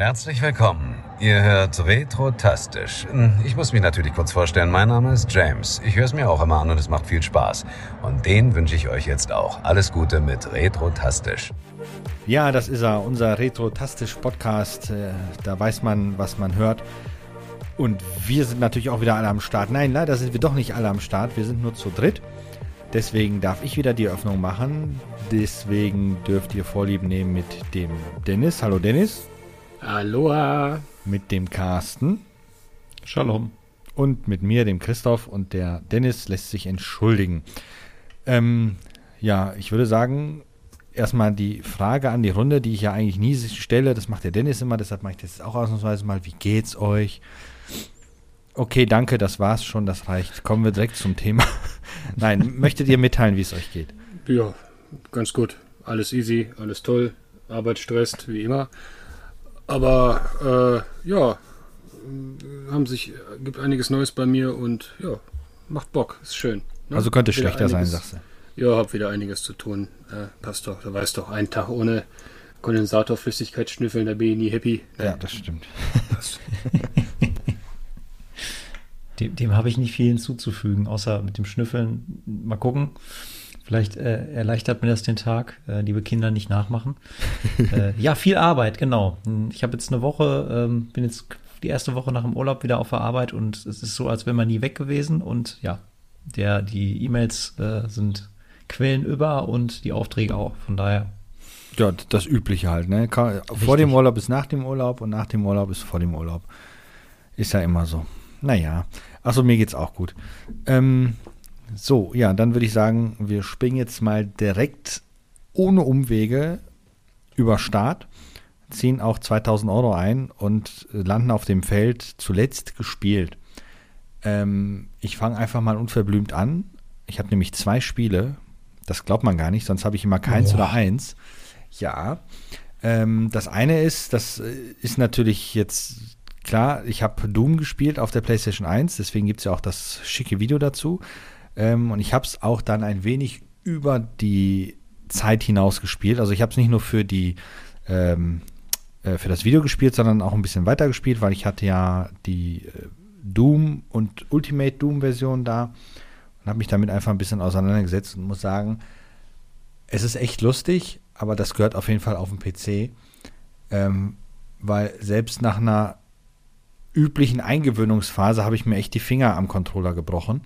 Herzlich willkommen. Ihr hört Retrotastisch. Ich muss mich natürlich kurz vorstellen. Mein Name ist James. Ich höre es mir auch immer an und es macht viel Spaß. Und den wünsche ich euch jetzt auch. Alles Gute mit Retrotastisch. Ja, das ist er, unser Retrotastisch Podcast. Äh, Da weiß man, was man hört. Und wir sind natürlich auch wieder alle am Start. Nein, leider sind wir doch nicht alle am Start. Wir sind nur zu dritt. Deswegen darf ich wieder die Öffnung machen. Deswegen dürft ihr Vorlieben nehmen mit dem Dennis. Hallo Dennis. Aloha. Mit dem Carsten. Shalom. Und mit mir, dem Christoph. Und der Dennis lässt sich entschuldigen. Ähm, ja, ich würde sagen, erstmal die Frage an die Runde, die ich ja eigentlich nie stelle. Das macht der Dennis immer, deshalb mache ich das jetzt auch ausnahmsweise mal. Wie geht's euch? Okay, danke, das war's schon, das reicht. Kommen wir direkt zum Thema. Nein, möchtet ihr mitteilen, wie es euch geht? Ja, ganz gut. Alles easy, alles toll. Arbeit stresst, wie immer. Aber äh, ja, haben sich, gibt einiges Neues bei mir und ja, macht Bock, ist schön. ne? Also könnte Wieder schlechter sein, einiges- sagst du. Ja, hab wieder einiges zu tun. Äh, passt doch, du weißt doch, ein Tag ohne Kondensatorflüssigkeit schnüffeln, da bin ich nie happy. Ja, das stimmt. Dem, dem habe ich nicht viel hinzuzufügen, außer mit dem Schnüffeln. Mal gucken. Vielleicht äh, erleichtert mir das den Tag. Äh, liebe Kinder, nicht nachmachen. äh, ja, viel Arbeit, genau. Ich habe jetzt eine Woche, ähm, bin jetzt die erste Woche nach dem Urlaub wieder auf der Arbeit und es ist so, als wäre man nie weg gewesen. Und ja, der, die E-Mails äh, sind Quellen über und die Aufträge auch. Von daher, Ja, das Übliche halt, ne? Vor Richtig. dem Urlaub ist nach dem Urlaub und nach dem Urlaub ist vor dem Urlaub. Ist ja immer so. Naja. Achso, mir geht's auch gut. Ähm, so, ja, dann würde ich sagen, wir springen jetzt mal direkt ohne Umwege über Start, ziehen auch 2000 Euro ein und landen auf dem Feld zuletzt gespielt. Ähm, ich fange einfach mal unverblümt an. Ich habe nämlich zwei Spiele. Das glaubt man gar nicht, sonst habe ich immer keins oder eins. Ja. Ähm, das eine ist, das äh, ist natürlich jetzt klar, ich habe Doom gespielt auf der PlayStation 1, deswegen gibt es ja auch das schicke Video dazu. Ähm, und ich habe es auch dann ein wenig über die Zeit hinaus gespielt. Also ich habe es nicht nur für die ähm, äh, für das Video gespielt, sondern auch ein bisschen weiter gespielt, weil ich hatte ja die äh, Doom und Ultimate Doom Version da und habe mich damit einfach ein bisschen auseinandergesetzt und muss sagen, es ist echt lustig, aber das gehört auf jeden Fall auf den PC, ähm, weil selbst nach einer üblichen Eingewöhnungsphase habe ich mir echt die Finger am Controller gebrochen,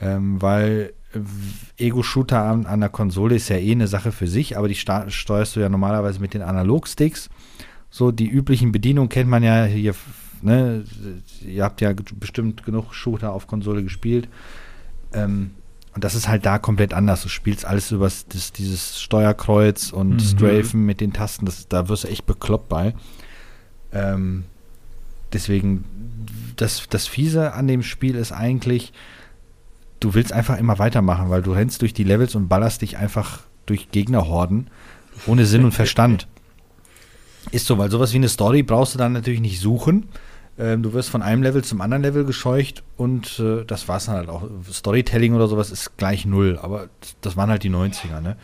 ähm, weil Ego-Shooter an, an der Konsole ist ja eh eine Sache für sich, aber die steuerst du ja normalerweise mit den Analogsticks. So die üblichen Bedienungen kennt man ja hier, ne? Ihr habt ja bestimmt genug Shooter auf Konsole gespielt. Ähm, und das ist halt da komplett anders. Du spielst alles über das, dieses Steuerkreuz und Mhm. Strafen mit den Tasten. Das, da wirst du echt bekloppt bei. Ähm, deswegen, das, das Fiese an dem Spiel ist eigentlich, du willst einfach immer weitermachen, weil du rennst durch die Levels und ballerst dich einfach durch Gegnerhorden ohne Sinn und Verstand. Ist so, weil sowas wie eine Story brauchst du dann natürlich nicht suchen. Ähm, du wirst von einem Level zum anderen Level gescheucht und äh, das war's dann halt auch. Storytelling oder sowas ist gleich null, aber das waren halt die 90er, ne?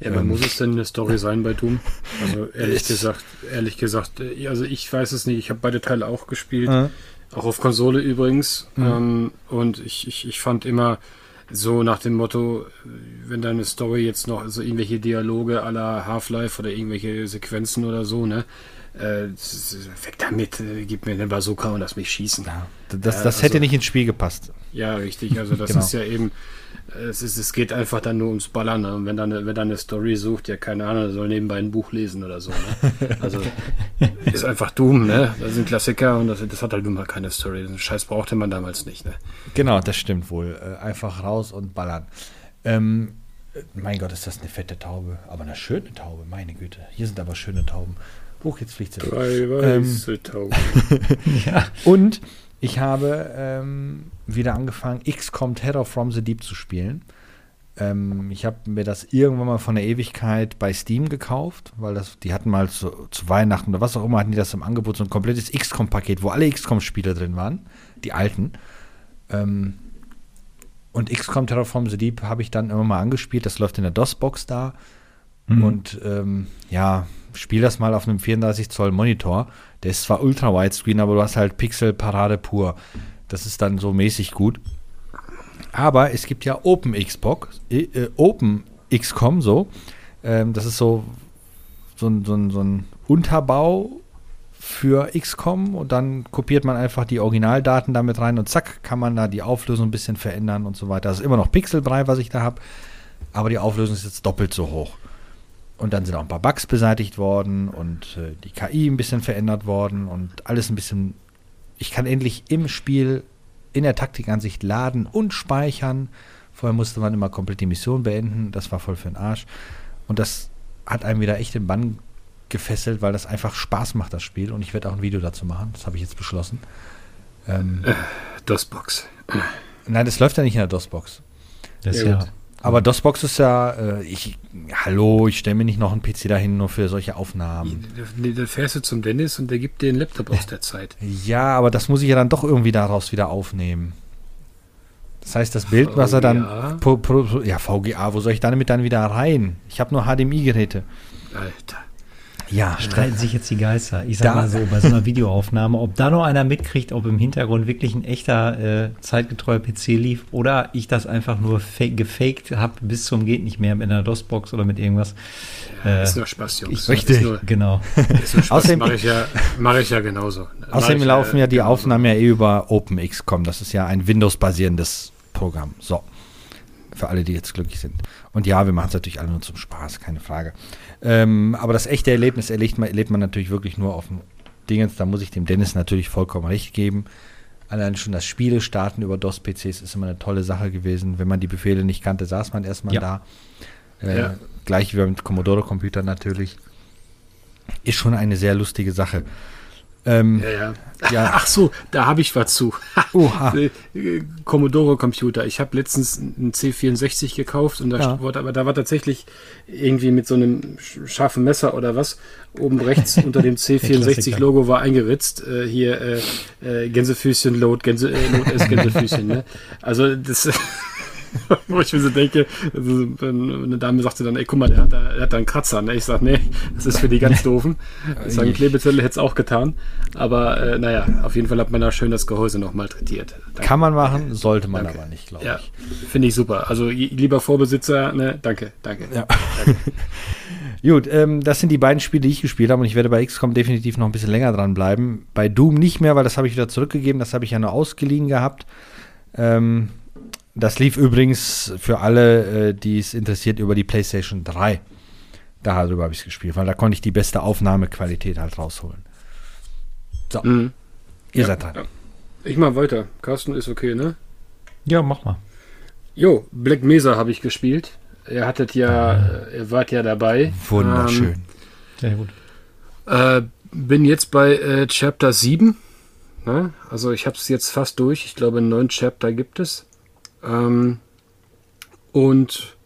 Ja, aber Ähm. muss es denn eine Story sein bei Doom? Also ehrlich Es- gesagt, ehrlich gesagt, äh, also ich weiß es nicht. Ich habe beide Teile auch gespielt, Äh, auch auf Konsole übrigens. Mhm. Ähm, und ich, ich, ich fand immer so nach dem Motto, wenn deine Story jetzt noch so irgendwelche Dialoge la Half-Life oder irgendwelche Sequenzen oder so, ne? Äh, weg damit, äh, gib mir eine Bazooka und lass mich schießen. ja, das, das hätte also- nicht ins Spiel gepasst. Ja, richtig. Also das Genau. ist ja eben, äh, es, ist, es geht einfach dann nur ums Ballern. Ne? Und wenn dann, wenn dann eine Story sucht, ja, keine Ahnung, soll nebenbei ein Buch lesen oder so. Ne? Also ist einfach Doom, ne? Das sind Klassiker und das, das hat halt nun mal keine Story. Den Scheiß brauchte man damals nicht, ne? Genau, das stimmt wohl. Äh, einfach raus und ballern. Ähm, äh, mein Gott, ist das eine fette Taube. Aber eine schöne Taube, meine Güte. Hier sind aber schöne Tauben. Hoch, jetzt fliegt sie. Drei weiße Tauben. ja, Und ich habe ähm, wieder angefangen, XCOM Terror from the Deep zu spielen. Ähm, ich habe mir das irgendwann mal von der Ewigkeit bei Steam gekauft, weil das, die hatten mal zu, zu Weihnachten oder was auch immer, hatten die das im Angebot, so ein komplettes XCOM-Paket, wo alle XCOM-Spiele drin waren, die alten. Ähm, und XCOM Terror from the Deep habe ich dann immer mal angespielt, das läuft in der DOS-Box da. Mhm. Und ähm, ja, spiel das mal auf einem 34 Zoll Monitor. Der ist zwar ultra widescreen, aber du hast halt Pixel-Parade pur. Das ist dann so mäßig gut. Aber es gibt ja Open Xbox, äh, äh, Open XCOM so. Ähm, das ist so, so, ein, so, ein, so ein Unterbau für XCOM und dann kopiert man einfach die Originaldaten damit rein und zack, kann man da die Auflösung ein bisschen verändern und so weiter. Das ist immer noch Pixel 3, was ich da habe, aber die Auflösung ist jetzt doppelt so hoch. Und dann sind auch ein paar Bugs beseitigt worden und äh, die KI ein bisschen verändert worden und alles ein bisschen. Ich kann endlich im Spiel in der Taktikansicht laden und speichern. Vorher musste man immer komplett die Mission beenden. Das war voll für den Arsch. Und das hat einem wieder echt den Bann gefesselt, weil das einfach Spaß macht, das Spiel. Und ich werde auch ein Video dazu machen. Das habe ich jetzt beschlossen. Ähm, äh, DOSBox. Nein, das läuft ja nicht in der DOSBox. Das ist ja, ja aber DOSBox ist ja, äh, ich, hallo, ich stelle mir nicht noch einen PC dahin nur für solche Aufnahmen. Dann fährst du zum Dennis und der gibt dir einen Laptop aus der Zeit. Ja, aber das muss ich ja dann doch irgendwie daraus wieder aufnehmen. Das heißt, das Bild, was er dann. Pro, pro, ja, VGA, wo soll ich damit dann wieder rein? Ich habe nur HDMI-Geräte. Alter. Ja, streiten sich jetzt die Geister. Ich sag da, mal so, bei so einer Videoaufnahme, ob da noch einer mitkriegt, ob im Hintergrund wirklich ein echter äh, zeitgetreuer PC lief oder ich das einfach nur gefaked habe bis zum geht nicht mehr mit einer DOS-Box oder mit irgendwas. Ja, äh, ist nur Spaß, Jungs. Ich, richtig, nur, genau. außerdem mache ich, ja, mach ich ja genauso. Außerdem laufen ja, ja die Aufnahmen ja eh über OpenXCom. Das ist ja ein Windows-basierendes Programm. So. Für alle, die jetzt glücklich sind. Und ja, wir machen es natürlich alle nur zum Spaß, keine Frage. Ähm, aber das echte Erlebnis erlebt man, erlebt man natürlich wirklich nur auf dem Dingens. Da muss ich dem Dennis natürlich vollkommen recht geben. Allein schon das Spiele starten über DOS-PCs ist immer eine tolle Sache gewesen. Wenn man die Befehle nicht kannte, saß man erstmal ja. da. Äh, ja. Gleich wie mit Commodore-Computern natürlich. Ist schon eine sehr lustige Sache. Ähm, ja, ja. ja. Ach so, da habe ich was zu. Oha. Äh, Commodore Computer. Ich habe letztens einen C64 gekauft und da ja. wurde, aber da war tatsächlich irgendwie mit so einem scharfen Messer oder was oben rechts unter dem C64 Logo war eingeritzt. Äh, hier äh, äh, Gänsefüßchen Load, Gänse, äh, Load S Gänsefüßchen. ne? Also das Wo ich mir so denke, also, eine Dame sagte dann, ey, guck mal, der hat da, der hat da einen Kratzer. Ne? Ich sag, nee, das ist für die ganz doofen. Ich sage, Klebezettel hätte es auch getan. Aber äh, naja, auf jeden Fall hat man da schön das Gehäuse noch malträtiert. Danke. Kann man machen, sollte man danke. aber nicht, glaube ja, ich. Finde ich super. Also lieber Vorbesitzer, ne, danke, danke. Ja. danke. Gut, ähm, das sind die beiden Spiele, die ich gespielt habe und ich werde bei XCOM definitiv noch ein bisschen länger dranbleiben. Bei Doom nicht mehr, weil das habe ich wieder zurückgegeben, das habe ich ja nur ausgeliehen gehabt. Ähm, das lief übrigens für alle, äh, die es interessiert, über die PlayStation 3. Darüber habe ich es gespielt, weil da konnte ich die beste Aufnahmequalität halt rausholen. So. Mhm. Ihr ja, seid dran. Ja. Ich mache weiter. Carsten ist okay, ne? Ja, mach mal. Jo, Black Mesa habe ich gespielt. Ihr hattet ja, äh, ihr wart ja dabei. Wunderschön. Ähm, Sehr gut. Äh, bin jetzt bei äh, Chapter 7. Ne? Also ich habe es jetzt fast durch. Ich glaube, einen neuen Chapter gibt es. Ähm, und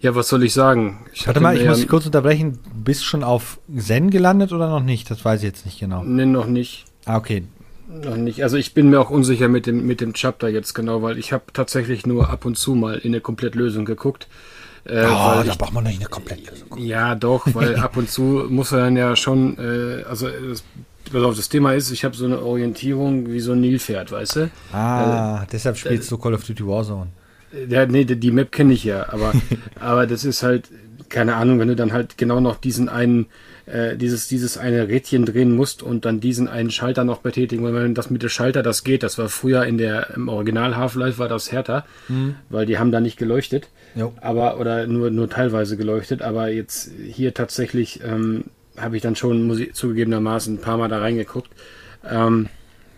ja, was soll ich sagen? Ich Warte mal, ich muss dich kurz unterbrechen. Bist du schon auf Zen gelandet oder noch nicht? Das weiß ich jetzt nicht genau. Nee, noch nicht. Ah, okay. Noch nicht. Also ich bin mir auch unsicher mit dem, mit dem Chapter jetzt genau, weil ich habe tatsächlich nur ab und zu mal in eine Komplettlösung geguckt. Äh, oh, da braucht man nicht eine Komplettlösung. Ja, doch, weil ab und zu muss er dann ja schon, äh, also das pass auf, das Thema ist, ich habe so eine Orientierung wie so ein Nilpferd, weißt du? Ah, äh, deshalb spielst äh, du Call of Duty Warzone. Ja, nee, die, die Map kenne ich ja, aber, aber das ist halt, keine Ahnung, wenn du dann halt genau noch diesen einen, äh, dieses, dieses eine Rädchen drehen musst und dann diesen einen Schalter noch betätigen, weil wenn das mit dem Schalter, das geht, das war früher in der, im Original Half-Life war das härter, mhm. weil die haben da nicht geleuchtet, jo. aber, oder nur, nur teilweise geleuchtet, aber jetzt hier tatsächlich, ähm, habe ich dann schon Musik, zugegebenermaßen ein paar Mal da reingeguckt. Ähm,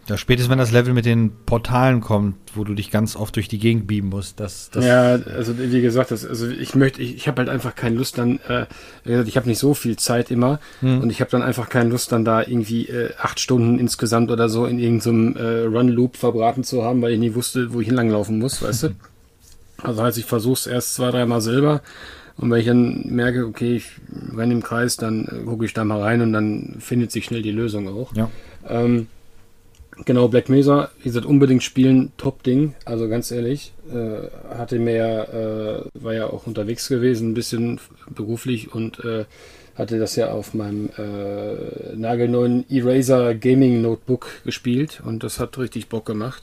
ja, spätestens wenn das Level mit den Portalen kommt, wo du dich ganz oft durch die Gegend beamen musst. Das, das ja, also wie gesagt, das, also ich möchte, ich, ich habe halt einfach keine Lust dann, äh, ich habe nicht so viel Zeit immer hm. und ich habe dann einfach keine Lust dann da irgendwie äh, acht Stunden insgesamt oder so in irgendeinem äh, Run-Loop verbraten zu haben, weil ich nie wusste, wo ich hinlanglaufen muss, weißt du? Also heißt, ich versuche es erst zwei, dreimal selber und wenn ich dann merke, okay, ich renne im Kreis, dann äh, gucke ich da mal rein und dann findet sich schnell die Lösung auch. Ja. Ähm, genau, Black Mesa, wie gesagt, unbedingt spielen, Top-Ding. Also ganz ehrlich, äh, hatte mehr, äh, war ja auch unterwegs gewesen, ein bisschen beruflich und äh, hatte das ja auf meinem äh, nagelneuen Eraser Gaming Notebook gespielt und das hat richtig Bock gemacht.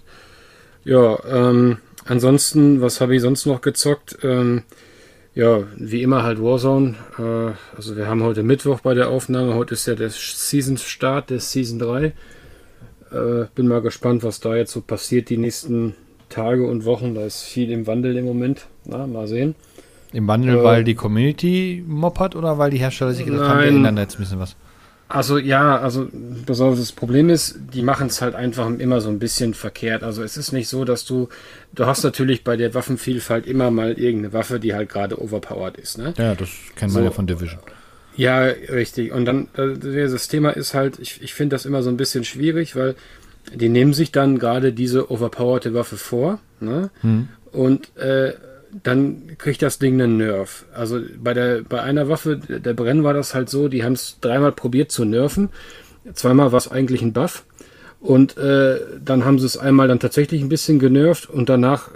Ja, ähm, ansonsten, was habe ich sonst noch gezockt? Ähm, ja, wie immer halt Warzone. Äh, also wir haben heute Mittwoch bei der Aufnahme. Heute ist ja der Season-Start der Season 3. Äh, bin mal gespannt, was da jetzt so passiert die nächsten Tage und Wochen. Da ist viel im Wandel im Moment. Na, mal sehen. Im Wandel, äh, weil die Community Mob hat oder weil die Hersteller sich gedacht haben, wir ändern jetzt ein bisschen was? Also ja, also das Problem ist, die machen es halt einfach immer so ein bisschen verkehrt. Also es ist nicht so, dass du, du hast natürlich bei der Waffenvielfalt immer mal irgendeine Waffe, die halt gerade overpowered ist. Ne? Ja, das kennt man so. ja von Division. Ja, richtig. Und dann, das Thema ist halt, ich, ich finde das immer so ein bisschen schwierig, weil die nehmen sich dann gerade diese overpowerte Waffe vor. Ne? Hm. Und äh, dann kriegt das Ding einen Nerf. Also bei der bei einer Waffe, der Brenn war das halt so, die haben es dreimal probiert zu nerven. Zweimal war es eigentlich ein Buff. Und äh, dann haben sie es einmal dann tatsächlich ein bisschen genervt und danach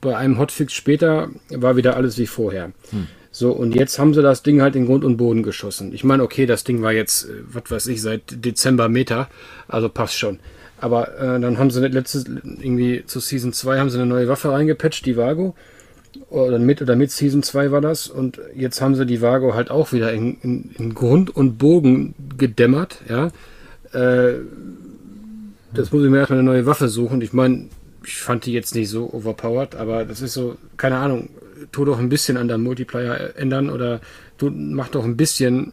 bei einem Hotfix später war wieder alles wie vorher. Hm. So, und jetzt haben sie das Ding halt in Grund und Boden geschossen. Ich meine, okay, das Ding war jetzt, äh, was weiß ich, seit Dezember Meta, also passt schon. Aber äh, dann haben sie letztes, irgendwie zu Season 2 haben sie eine neue Waffe reingepatcht, die Vago oder mit oder mit Season 2 war das und jetzt haben sie die Vago halt auch wieder in, in, in Grund und Bogen gedämmert, ja. Äh, das muss ich mir erstmal eine neue Waffe suchen. Ich meine, ich fand die jetzt nicht so overpowered, aber das ist so, keine Ahnung, tu doch ein bisschen an der Multiplier ändern oder du mach doch ein bisschen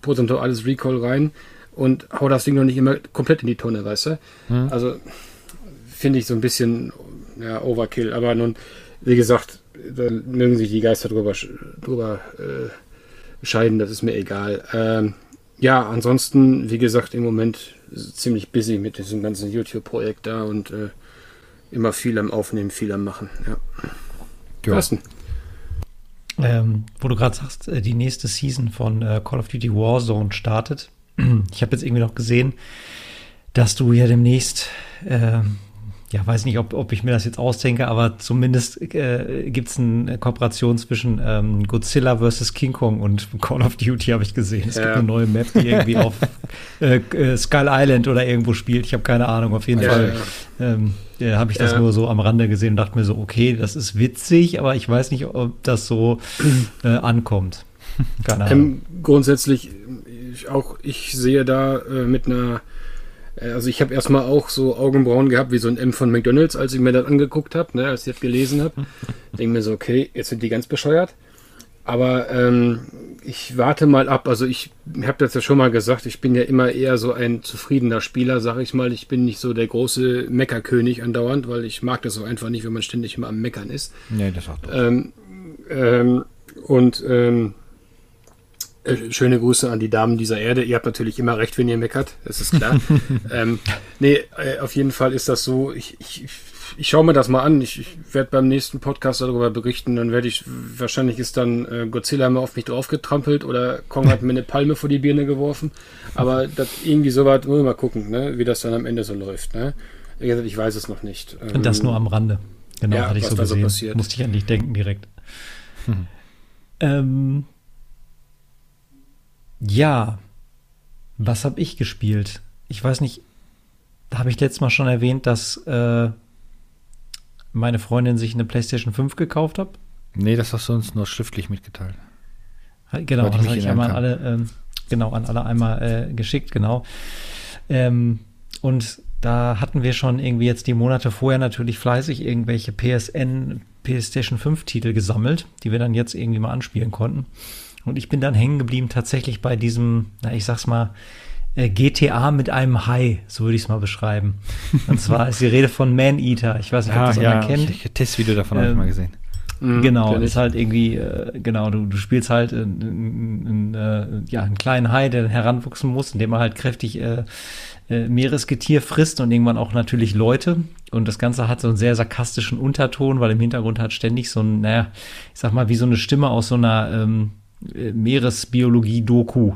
prozentuales Recall rein und hau das Ding noch nicht immer komplett in die Tonne, weißt du? Hm. Also finde ich so ein bisschen ja, Overkill, aber nun, wie gesagt, da mögen sich die Geister drüber, drüber äh, scheiden, das ist mir egal. Ähm, ja, ansonsten, wie gesagt, im Moment ziemlich busy mit diesem ganzen YouTube-Projekt da und äh, immer viel am Aufnehmen, viel am Machen. Ja. Carsten. Ähm, wo du gerade sagst, äh, die nächste Season von äh, Call of Duty Warzone startet. Ich habe jetzt irgendwie noch gesehen, dass du ja demnächst äh, ja, weiß nicht, ob, ob ich mir das jetzt ausdenke, aber zumindest äh, gibt es eine Kooperation zwischen ähm, Godzilla vs. King Kong und Call of Duty, habe ich gesehen. Es ja. gibt eine neue Map, die irgendwie auf äh, äh, Skull Island oder irgendwo spielt. Ich habe keine Ahnung. Auf jeden ja, Fall ja. Ähm, äh, habe ich das nur so am Rande gesehen und dachte mir so, okay, das ist witzig, aber ich weiß nicht, ob das so äh, ankommt. Keine Ahnung. Ähm, grundsätzlich, ich, auch ich sehe da äh, mit einer äh, also ich habe erstmal auch so Augenbrauen gehabt wie so ein M von McDonalds, als ich mir das angeguckt habe, ne, als ich das gelesen habe. Denke mir so, okay, jetzt sind die ganz bescheuert. Aber ähm, ich warte mal ab. Also ich habe das ja schon mal gesagt, ich bin ja immer eher so ein zufriedener Spieler, sag ich mal. Ich bin nicht so der große Meckerkönig andauernd, weil ich mag das auch einfach nicht, wenn man ständig immer am Meckern ist. Nee, das auch. Ähm, ähm, und ähm, äh, schöne Grüße an die Damen dieser Erde. Ihr habt natürlich immer recht, wenn ihr meckert, das ist klar. ähm, nee, äh, auf jeden Fall ist das so. Ich, ich, ich schaue mir das mal an. Ich, ich werde beim nächsten Podcast darüber berichten. Dann werde ich, wahrscheinlich ist dann äh, Godzilla mal auf mich draufgetrampelt oder Kong hat mir eine Palme vor die Birne geworfen. Aber das irgendwie so weit, wollen wir mal gucken, ne, wie das dann am Ende so läuft. Ne? Ich weiß es noch nicht. Ähm, Und das nur am Rande. Genau, ja, hatte ich so gesehen. So Musste ich an dich denken direkt. Hm. Ähm, ja, was habe ich gespielt? Ich weiß nicht, da habe ich letztes Mal schon erwähnt, dass äh, meine Freundin sich eine PlayStation 5 gekauft hat. Nee, das hast du uns nur schriftlich mitgeteilt. Genau, das habe ich einmal an alle, ähm, genau, an alle einmal äh, geschickt, genau. Ähm, und da hatten wir schon irgendwie jetzt die Monate vorher natürlich fleißig irgendwelche PSN, PlayStation 5 Titel gesammelt, die wir dann jetzt irgendwie mal anspielen konnten. Und ich bin dann hängen geblieben tatsächlich bei diesem, na, ich sag's mal, äh, GTA mit einem Hai, so würde ich es mal beschreiben. Und zwar ist die Rede von Man Eater. Ich weiß nicht, ob ah, das ja, einer kennt. Ich, Testvideo davon ähm, habe ich mal gesehen. Mhm, genau, ist halt irgendwie, äh, genau, du, du spielst halt äh, in, äh, ja, einen kleinen Hai, der heranwachsen muss, indem er halt kräftig äh, äh, Meeresgetier frisst und irgendwann auch natürlich Leute. Und das Ganze hat so einen sehr sarkastischen Unterton, weil im Hintergrund hat ständig so ein, naja, ich sag mal, wie so eine Stimme aus so einer ähm, äh, Meeresbiologie-Doku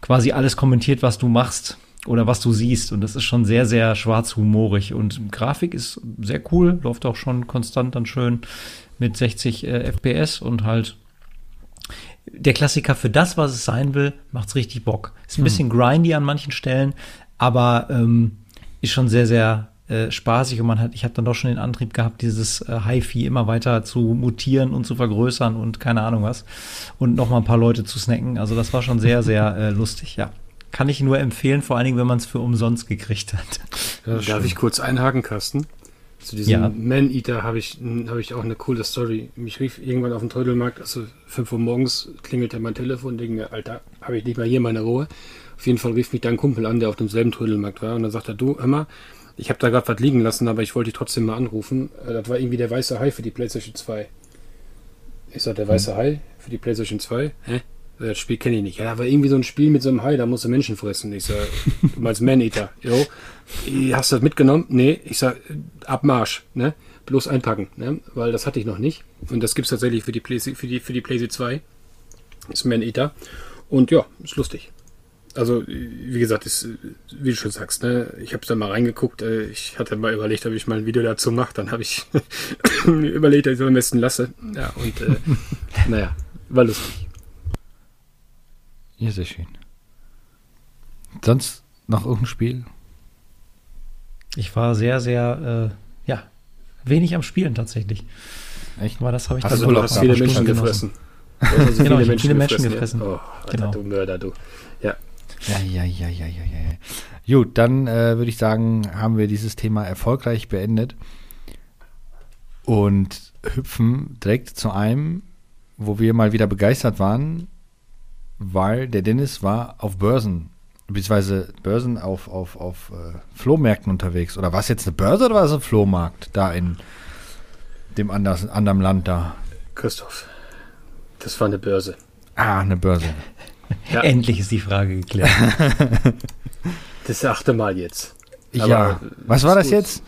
quasi alles kommentiert, was du machst oder was du siehst. Und das ist schon sehr, sehr schwarzhumorig. Und Grafik ist sehr cool, läuft auch schon konstant dann schön mit 60 äh, FPS und halt der Klassiker für das, was es sein will, macht's richtig Bock. Ist ein bisschen grindy an manchen Stellen, aber ähm, ist schon sehr, sehr äh, spaßig und man hat, ich habe dann doch schon den Antrieb gehabt, dieses äh, Hi-Fi immer weiter zu mutieren und zu vergrößern und keine Ahnung was und noch mal ein paar Leute zu snacken. Also das war schon sehr, sehr äh, lustig, ja. Kann ich nur empfehlen, vor allen Dingen, wenn man es für umsonst gekriegt hat. Darf ich kurz einhaken, Carsten? Zu diesem Ja. Man-Eater habe ich, habe ich auch eine coole Story. Mich rief irgendwann auf dem Trödelmarkt, also 5 Uhr morgens klingelte mein Telefon, denke mir, Alter, habe ich nicht mal hier meine Ruhe. Auf jeden Fall rief mich da ein Kumpel an, der auf demselben Trödelmarkt war und dann sagt er, du, hör mal, ich habe da gerade was liegen lassen, aber ich wollte dich trotzdem mal anrufen. Äh, Das war irgendwie der weiße Hai für die PlayStation 2. Ich sag, der weiße Hai für die PlayStation 2? Hä? Das Spiel kenne ich nicht. Ja, da war irgendwie so ein Spiel mit so einem Hai, da musst du Menschen fressen. Ich sag, du meinst Man-Eater. Jo. Hast du das mitgenommen? Nee. Ich sag, Abmarsch, ne? Bloß einpacken, ne? Weil das hatte ich noch nicht. Und das gibt's tatsächlich für die Play, für die, für die PlayStation 2. Ist Man-Eater. Und ja, ist lustig. Also, wie gesagt, ist, wie du schon sagst, ne, ich habe da mal reingeguckt. äh, Ich hatte mal überlegt, ob ich mal ein Video dazu mache. Dann habe ich überlegt, dass ich es am besten lasse. Ja, und äh, naja, war lustig. Ja, sehr schön. Sonst noch irgendein Spiel? Ich war sehr, sehr, äh, ja, wenig am Spielen tatsächlich. Echt? Aber das habe ich Hast Also dann du hast ein viele Menschen Stunden gefressen. Genau, ich hab viele Menschen gefressen. Ja? Oh, Alter, Genau. du Mörder, du. Ja. Ja, ja, ja, ja, ja, ja. Gut, dann äh, würde ich sagen, haben wir dieses Thema erfolgreich beendet und hüpfen direkt zu einem, wo wir mal wieder begeistert waren, weil der Dennis war auf Börsen, beziehungsweise Börsen auf, auf, auf äh, Flohmärkten unterwegs. Oder war es jetzt eine Börse oder war es ein Flohmarkt da in dem anders, anderen Land da? Christoph, das war eine Börse. Ah, eine Börse. Ja. Endlich ist die Frage geklärt. Das achte Mal jetzt. ja, Aber, was ist war das gut. jetzt?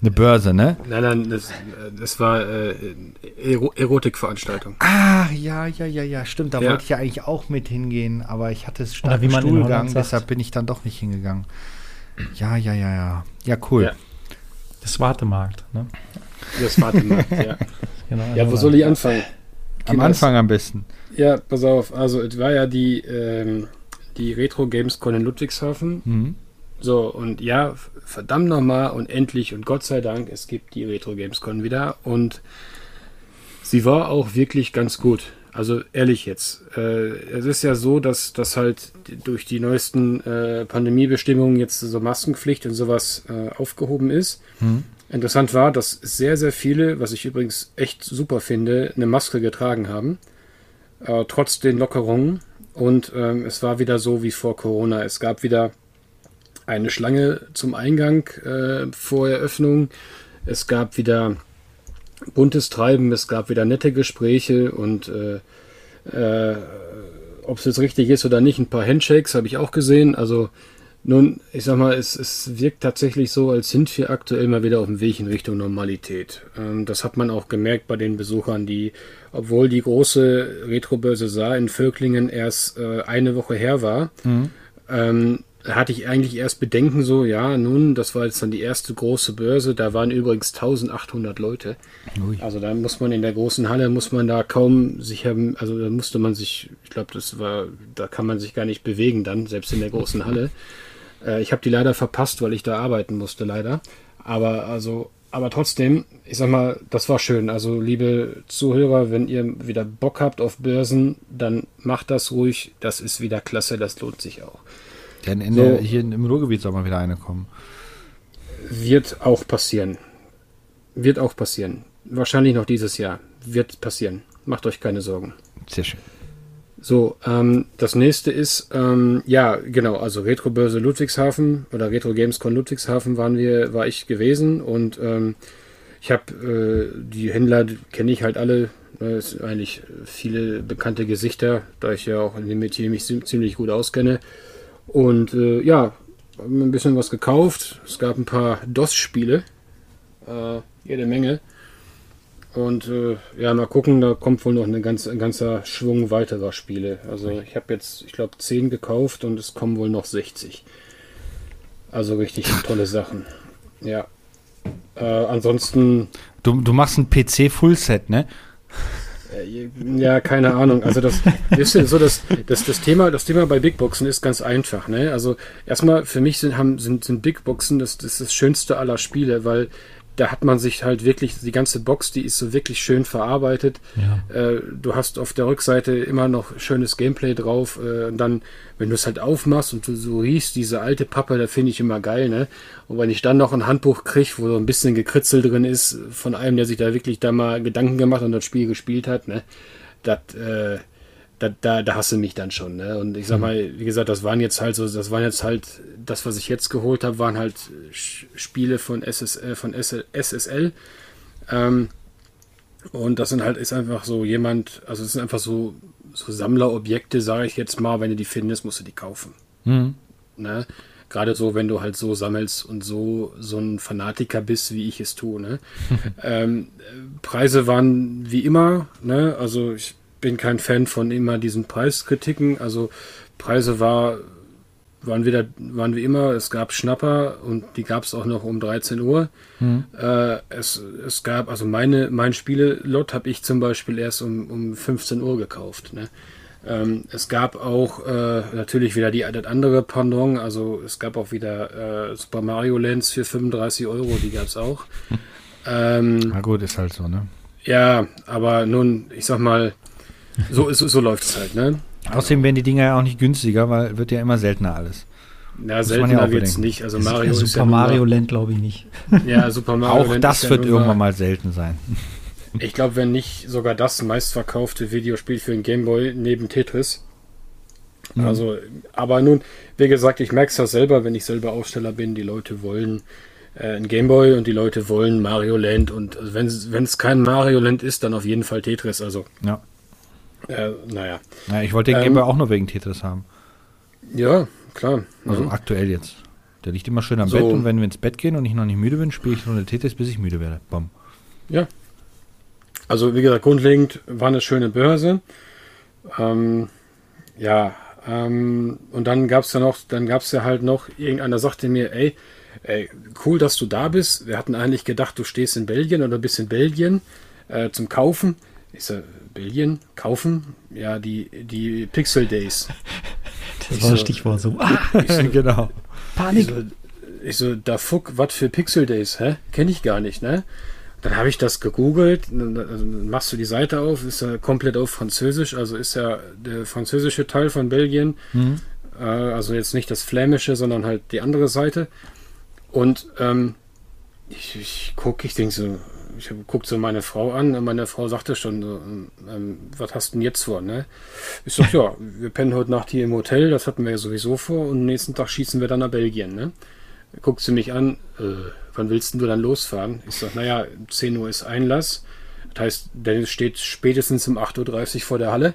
Eine Börse, ne? Nein, nein, das, äh, das war äh, Ero Erotikveranstaltung. Ah, ja, ja, ja, ja, stimmt. Da Ja. wollte ich ja eigentlich auch mit hingehen, aber ich hatte es stark Stuhlgang, deshalb bin ich dann doch nicht hingegangen. Ja, ja, ja, ja. Ja, cool. Ja. Das Wartemarkt, ne? Das Wartemarkt, ja. Genau, Ja, wo soll ich anfangen? Am? Anfang am besten. Ja, pass auf. Also, es war ja die, ähm, die Retro Gamescon in Ludwigshafen. Mhm. So, und ja, verdammt nochmal und endlich und Gott sei Dank, es gibt die Retro Gamescon wieder und sie war auch wirklich ganz gut. Also ehrlich jetzt. Äh, es ist ja so, dass, dass halt durch die neuesten äh, Pandemiebestimmungen jetzt so Maskenpflicht und sowas äh, aufgehoben ist. Mhm. Interessant war, dass sehr, sehr viele, was ich übrigens echt super finde, eine Maske getragen haben. Äh, trotz den Lockerungen. Und ähm, es war wieder so wie vor Corona. Es gab wieder eine Schlange zum Eingang äh, vor Eröffnung. Es gab wieder buntes Treiben, es gab wieder nette Gespräche und äh, äh, ob es jetzt richtig ist oder nicht, ein paar Handshakes habe ich auch gesehen. Also nun, ich sag mal, es, es wirkt tatsächlich so, als sind wir aktuell mal wieder auf dem Weg in Richtung Normalität. Ähm, das hat man auch gemerkt bei den Besuchern, die, obwohl die große Retrobörse Saar in Völklingen erst äh, eine Woche her war, ähm, hatte ich eigentlich erst Bedenken so, ja, nun, das war jetzt dann die erste große Börse, da waren übrigens 1800 Leute. Ui. Also da muss man in der großen Halle, muss man da kaum sich haben, also da musste man sich, ich glaube, das war, da kann man sich gar nicht bewegen dann, selbst in der großen Halle. Äh, ich habe die leider verpasst, weil ich da arbeiten musste, leider. Aber also, aber trotzdem, ich sag mal, das war schön. Also, liebe Zuhörer, wenn ihr wieder Bock habt auf Börsen, dann macht das ruhig. Das ist wieder klasse, das lohnt sich auch. Denn in So. hier im Ruhrgebiet soll mal wieder eine kommen. Wird auch passieren. Wird auch passieren. Wahrscheinlich noch dieses Jahr. Wird passieren. Macht euch keine Sorgen. Sehr schön. So, ähm, das nächste ist, ähm, ja, genau, also Retrobörse Ludwigshafen oder Retro Gamescon Ludwigshafen waren wir, war ich gewesen und ähm, ich habe äh, die Händler kenne ich halt alle, äh, es eigentlich viele bekannte Gesichter, da ich ja auch in dem Metier mich zi- ziemlich gut auskenne. Und äh, ja, ein bisschen was gekauft. Es gab ein paar DOS-Spiele, äh, jede Menge. Und äh, ja, mal gucken, da kommt wohl noch eine ganz, ein ganzer Schwung weiterer Spiele. Also ich habe jetzt, ich glaube, 10 gekauft und es kommen wohl noch 60. Also richtig tolle Sachen. Ja. Äh, ansonsten, Du, du machst ein PC-Fullset, ne? Ja, keine Ahnung. Also das ist so das, das, das Thema, das Thema bei Big Boxen ist ganz einfach. Ne? Also erstmal für mich sind, haben, sind, sind Big Boxen das, das, das Schönste aller Spiele, weil da hat man sich halt wirklich, die ganze Box, die ist so wirklich schön verarbeitet. Ja. Äh, du hast auf der Rückseite immer noch schönes Gameplay drauf. Äh, und dann, wenn du es halt aufmachst und du so riechst, diese alte Pappe, da finde ich immer geil, ne? Und wenn ich dann noch ein Handbuch kriege, wo so ein bisschen Gekritzel drin ist, von einem, der sich da wirklich da mal Gedanken gemacht und das Spiel gespielt hat, ne? Das, äh, da, da, da hasse mich dann schon. Ne? Und ich sag mhm. mal, wie gesagt, das waren jetzt halt so, das waren jetzt halt, das, was ich jetzt geholt habe, waren halt Spiele von SSL, von SSL. Ähm, und das sind halt, ist einfach so jemand, also es sind einfach so, so Sammlerobjekte, sage ich jetzt mal, wenn du die findest, musst du die kaufen. Mhm. Ne? Gerade so, wenn du halt so sammelst und so, so ein Fanatiker bist, wie ich es tue. Ne? ähm, Preise waren wie immer, ne? Also ich bin kein Fan von immer diesen Preiskritiken. Also Preise war, waren wieder, waren wie immer, es gab Schnapper und die gab es auch noch um 13 Uhr. Mhm. Äh, es, es gab, also meine, mein Spielelot habe ich zum Beispiel erst um, um 15 Uhr gekauft. Ne? Ähm, es gab auch äh, natürlich wieder die das andere Pendant, also es gab auch wieder äh, Super Mario Lands für 35 Euro, die gab es auch. ähm, Na gut, ist halt so, ne? Ja, aber nun, ich sag mal, so, so, so läuft es halt, ne? Außerdem werden die Dinger ja auch nicht günstiger, weil wird ja immer seltener alles. Ja, seltener ja wird es nicht. Also Mario ist Super ja Mario Land glaube ich nicht. Ja, Super Mario Auch Land das wird ja irgendwann mal selten sein. Ich glaube, wenn nicht sogar das meistverkaufte Videospiel für den Gameboy neben Tetris. Mhm. Also, aber nun, wie gesagt, ich merke es ja selber, wenn ich selber Aussteller bin, die Leute wollen äh, ein Gameboy und die Leute wollen Mario Land und also wenn es kein Mario Land ist, dann auf jeden Fall Tetris. Also ja. Äh, naja. Ja, ich wollte den ähm, Gameboy auch nur wegen Tetris haben. Ja, klar. Also mhm. aktuell jetzt. Der liegt immer schön am so. Bett und wenn wir ins Bett gehen und ich noch nicht müde bin, spiele ich eine Tetris, bis ich müde werde. Bom. Ja. Also wie gesagt, grundlegend war eine schöne Börse. Ähm, ja, ähm, und dann gab es ja noch, dann gab es ja halt noch, irgendeiner sagte mir, ey, ey, cool, dass du da bist. Wir hatten eigentlich gedacht, du stehst in Belgien oder bist in Belgien äh, zum Kaufen. Ich so, Belgien kaufen? Ja, die, die Pixel Days. Das ich war so, Stichwort so. so genau. Panik. Ich so, ich so da fuck, was für Pixel Days, hä? Kenne ich gar nicht, ne? Dann habe ich das gegoogelt, dann, also machst du die Seite auf, ist ja komplett auf Französisch, also ist ja der französische Teil von Belgien, mhm. äh, also jetzt nicht das flämische, sondern halt die andere Seite. Und ähm, ich, ich gucke, ich denke so, ich guckt so meine Frau an und meine Frau sagte schon, so, ähm, ähm, was hast du denn jetzt vor, ne? Ich sag, ja, wir pennen heute Nacht hier im Hotel, das hatten wir ja sowieso vor und nächsten Tag schießen wir dann nach Belgien, ne? Guckt sie mich an, äh, wann willst du dann losfahren? Ich sag, naja, 10 Uhr ist Einlass. Das heißt, Dennis steht spätestens um 8.30 Uhr vor der Halle.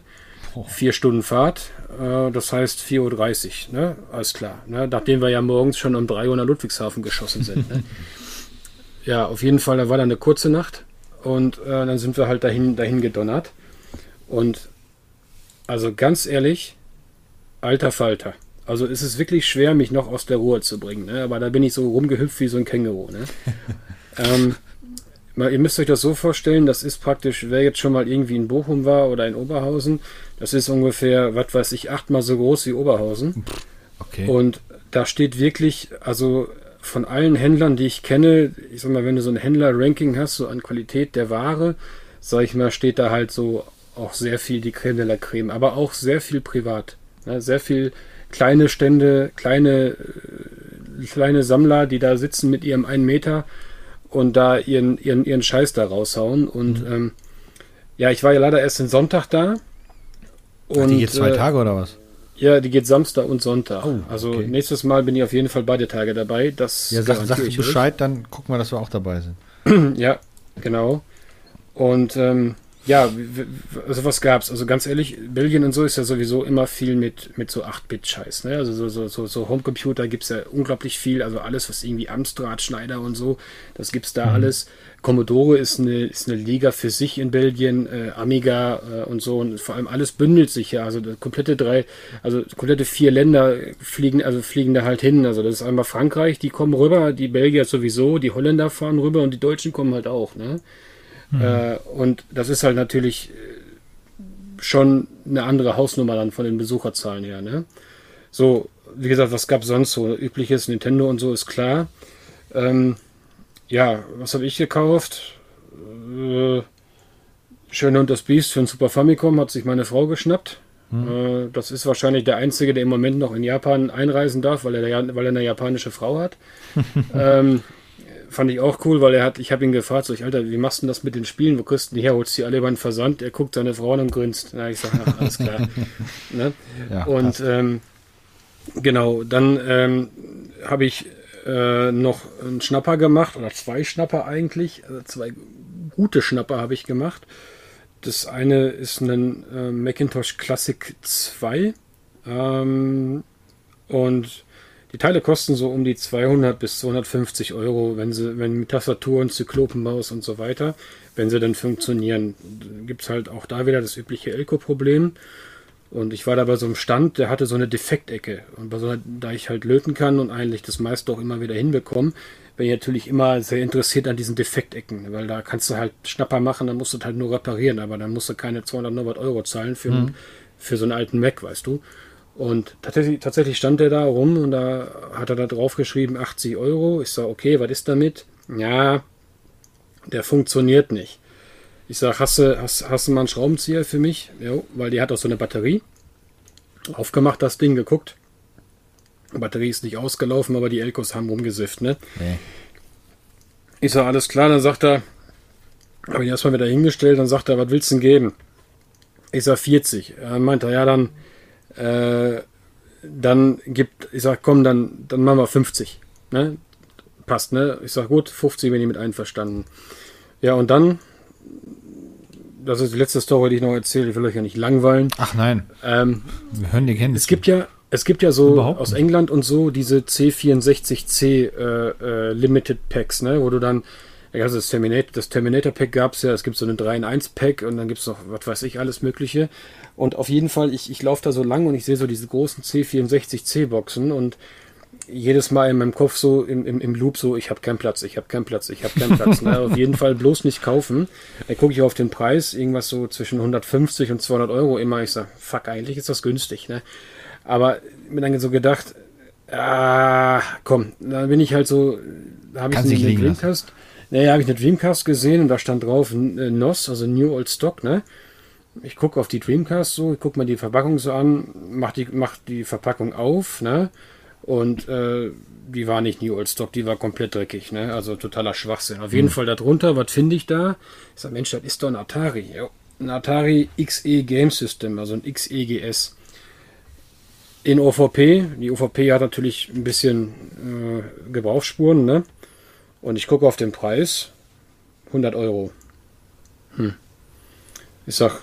Vier Stunden Fahrt, äh, das heißt 4.30 Uhr, ne? Alles klar. Ne? Nachdem wir ja morgens schon um 3 Uhr nach Ludwigshafen geschossen sind. Ne? ja, auf jeden Fall, da war dann eine kurze Nacht und äh, dann sind wir halt dahin, dahin gedonnert. Und also ganz ehrlich, alter Falter. Also es ist wirklich schwer, mich noch aus der Ruhe zu bringen. Ne? Aber da bin ich so rumgehüpft wie so ein Känguru. Ne? ähm, ihr müsst euch das so vorstellen, das ist praktisch, wer jetzt schon mal irgendwie in Bochum war oder in Oberhausen, das ist ungefähr, was weiß ich, achtmal so groß wie Oberhausen. Okay. Und da steht wirklich, also von allen Händlern, die ich kenne, ich sag mal, wenn du so ein Händler-Ranking hast, so an Qualität der Ware, sag ich mal, steht da halt so auch sehr viel die Creme de la Creme, aber auch sehr viel privat. Ne? Sehr viel kleine Stände, kleine, äh, kleine Sammler, die da sitzen mit ihrem einen Meter und da ihren, ihren, ihren Scheiß da raushauen. Und mhm. ähm, ja, ich war ja leider erst den Sonntag da. Und, Ach, die geht zwei äh, Tage oder was? Ja, die geht Samstag und Sonntag. Oh, also okay. nächstes Mal bin ich auf jeden Fall beide Tage dabei. Das ja, sag, sag ich Bescheid, euch. dann gucken wir, dass wir auch dabei sind. ja, genau. Und ähm, ja, also was gab's? Also ganz ehrlich, Belgien und so ist ja sowieso immer viel mit, mit so 8-Bit-Scheiß. Ne? Also so, so, so, so Homecomputer gibt's ja unglaublich viel. Also alles, was irgendwie Amstrad, Schneider und so, das gibt's da mhm. alles. Commodore ist eine, ist eine Liga für sich in Belgien, äh, Amiga äh, und so. Und vor allem alles bündelt sich ja. Also komplette drei, also komplette vier Länder fliegen, also fliegen da halt hin. Also das ist einmal Frankreich, die kommen rüber, die Belgier sowieso, die Holländer fahren rüber und die Deutschen kommen halt auch. Ne? Mhm. Äh, und das ist halt natürlich schon eine andere Hausnummer dann von den Besucherzahlen her. Ne? So, wie gesagt, was gab sonst so? Übliches Nintendo und so ist klar. Ähm, ja, was habe ich gekauft? Äh, Schöne und das Biest für ein Super Famicom hat sich meine Frau geschnappt. Hm. Äh, das ist wahrscheinlich der Einzige, der im Moment noch in Japan einreisen darf, weil er, weil er eine japanische Frau hat. ähm, fand ich auch cool, weil er hat, ich habe ihn gefragt, so ich, Alter, wie machst du denn das mit den Spielen? Wo kriegst du die her? Holst du die alle über den Versand? Er guckt seine Frau und grinst. Na, ich sage, alles klar. ne? ja, und ähm, genau, dann ähm, habe ich äh, noch einen Schnapper gemacht, oder zwei Schnapper eigentlich, also zwei gute Schnapper habe ich gemacht. Das eine ist ein äh, Macintosh Classic 2 ähm, und die Teile kosten so um die 200 bis 250 Euro, wenn sie, wenn mit Tastatur und Zyklopenmaus und so weiter, wenn sie dann funktionieren. Gibt es halt auch da wieder das übliche Elko-Problem. Und ich war da bei so einem Stand, der hatte so eine Defektecke. Und so, da ich halt löten kann und eigentlich das meiste auch immer wieder hinbekomme, bin ich natürlich immer sehr interessiert an diesen Defektecken, weil da kannst du halt Schnapper machen, dann musst du halt nur reparieren, aber dann musst du keine 200 Euro zahlen für, mhm. für so einen alten Mac, weißt du. Und tatsächlich, tatsächlich stand der da rum und da hat er da drauf geschrieben 80 Euro. Ich sage, okay, was ist damit? Ja, der funktioniert nicht. Ich sage, hast du, hast, hast du mal einen Schraubenzieher für mich? Ja, weil die hat auch so eine Batterie. Aufgemacht, das Ding, geguckt. Die Batterie ist nicht ausgelaufen, aber die Elkos haben rumgesifft, ne? Nee. Ich sage, alles klar, dann sagt er, habe ich erstmal wieder hingestellt, dann sagt er, was willst du denn geben? Ich sage 40. Er meint er, ja, dann äh, dann gibt, ich sag, komm, dann, dann machen wir 50. Ne? Passt, ne? Ich sag, gut, 50 bin ich mit einverstanden. Ja, und dann, das ist die letzte Story, die ich noch erzähle, ich will euch ja nicht langweilen. Ach nein. Ähm, wir hören die kennen. Es gibt ja, es gibt ja so aus. England und so diese C64C äh, äh, Limited Packs, ne, wo du dann also das Terminator, das Terminator Pack gab es ja, es gibt so ein 3 in 1 Pack und dann gibt es noch, was weiß ich, alles Mögliche. Und auf jeden Fall, ich, ich laufe da so lang und ich sehe so diese großen C64C-Boxen und jedes Mal in meinem Kopf so im, im, im Loop so, ich habe keinen Platz, ich habe keinen Platz, ich habe keinen Platz. ne? Auf jeden Fall bloß nicht kaufen. Dann gucke ich auf den Preis, irgendwas so zwischen 150 und 200 Euro immer. Ich sage, fuck, eigentlich ist das günstig. Ne? Aber mir dann so gedacht, ah, komm, da bin ich halt so, da habe ich einen Dreamcast. Naja, habe ich eine Dreamcast gesehen und da stand drauf äh, NOS, also New Old Stock, ne? Ich gucke auf die Dreamcast so, ich gucke mir die Verpackung so an, mach die, mach die Verpackung auf, ne? Und äh, die war nicht New Old Stock, die war komplett dreckig, ne? Also totaler Schwachsinn. Auf jeden hm. Fall darunter, was finde ich da? Ich sage, Mensch, das ist doch ein Atari. Ja, ein Atari XE Game System, also ein XEGS. In OVP. Die OVP hat natürlich ein bisschen äh, Gebrauchsspuren, ne? Und ich gucke auf den Preis. 100 Euro. Hm. Ich sag,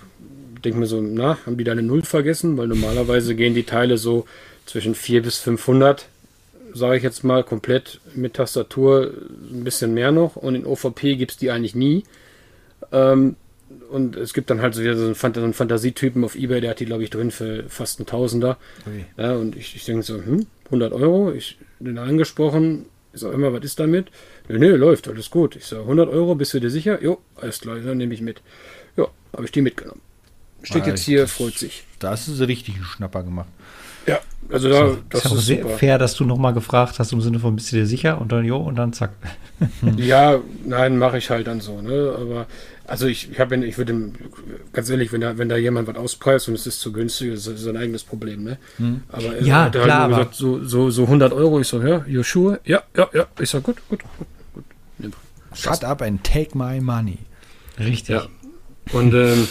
denke mir so, na, haben die da eine Null vergessen? Weil normalerweise gehen die Teile so zwischen 4 bis 500, sage ich jetzt mal, komplett mit Tastatur ein bisschen mehr noch. Und in OVP gibt es die eigentlich nie. Ähm, und es gibt dann halt so wieder so einen, Phant so einen Fantasietypen auf Ebay, der hat die, glaube ich, drin für fast ein Tausender. Ja, und ich, ich denke so, hm, 100 Euro, ich den angesprochen, ich sage immer, was ist damit? Nee, nee, läuft, alles gut. Ich sage, 100 Euro, bist du dir sicher? Jo, alles klar, dann nehme ich mit. Ja, habe ich die mitgenommen. Steht jetzt hier, freut sich. Da hast du so richtig einen Schnapper gemacht. Ja, also da, das ist, ist sehr super. fair, dass du nochmal gefragt hast im Sinne von, bist du dir sicher? Und dann, jo, und dann zack. ja, nein, mache ich halt dann so, ne? Aber also ich, ich habe, ich würde, ganz ehrlich, wenn da, wenn da jemand was auspreist und es ist zu günstig, das ist sein eigenes Problem, ne? Hm. Aber ja, er hat klar, gesagt, so, so, so 100 Euro. Ich so, ja, sure? Ja, ja, ja. Ich sag, gut, gut, gut, gut. Shut up and take my money. Richtig. Ja. Und ähm,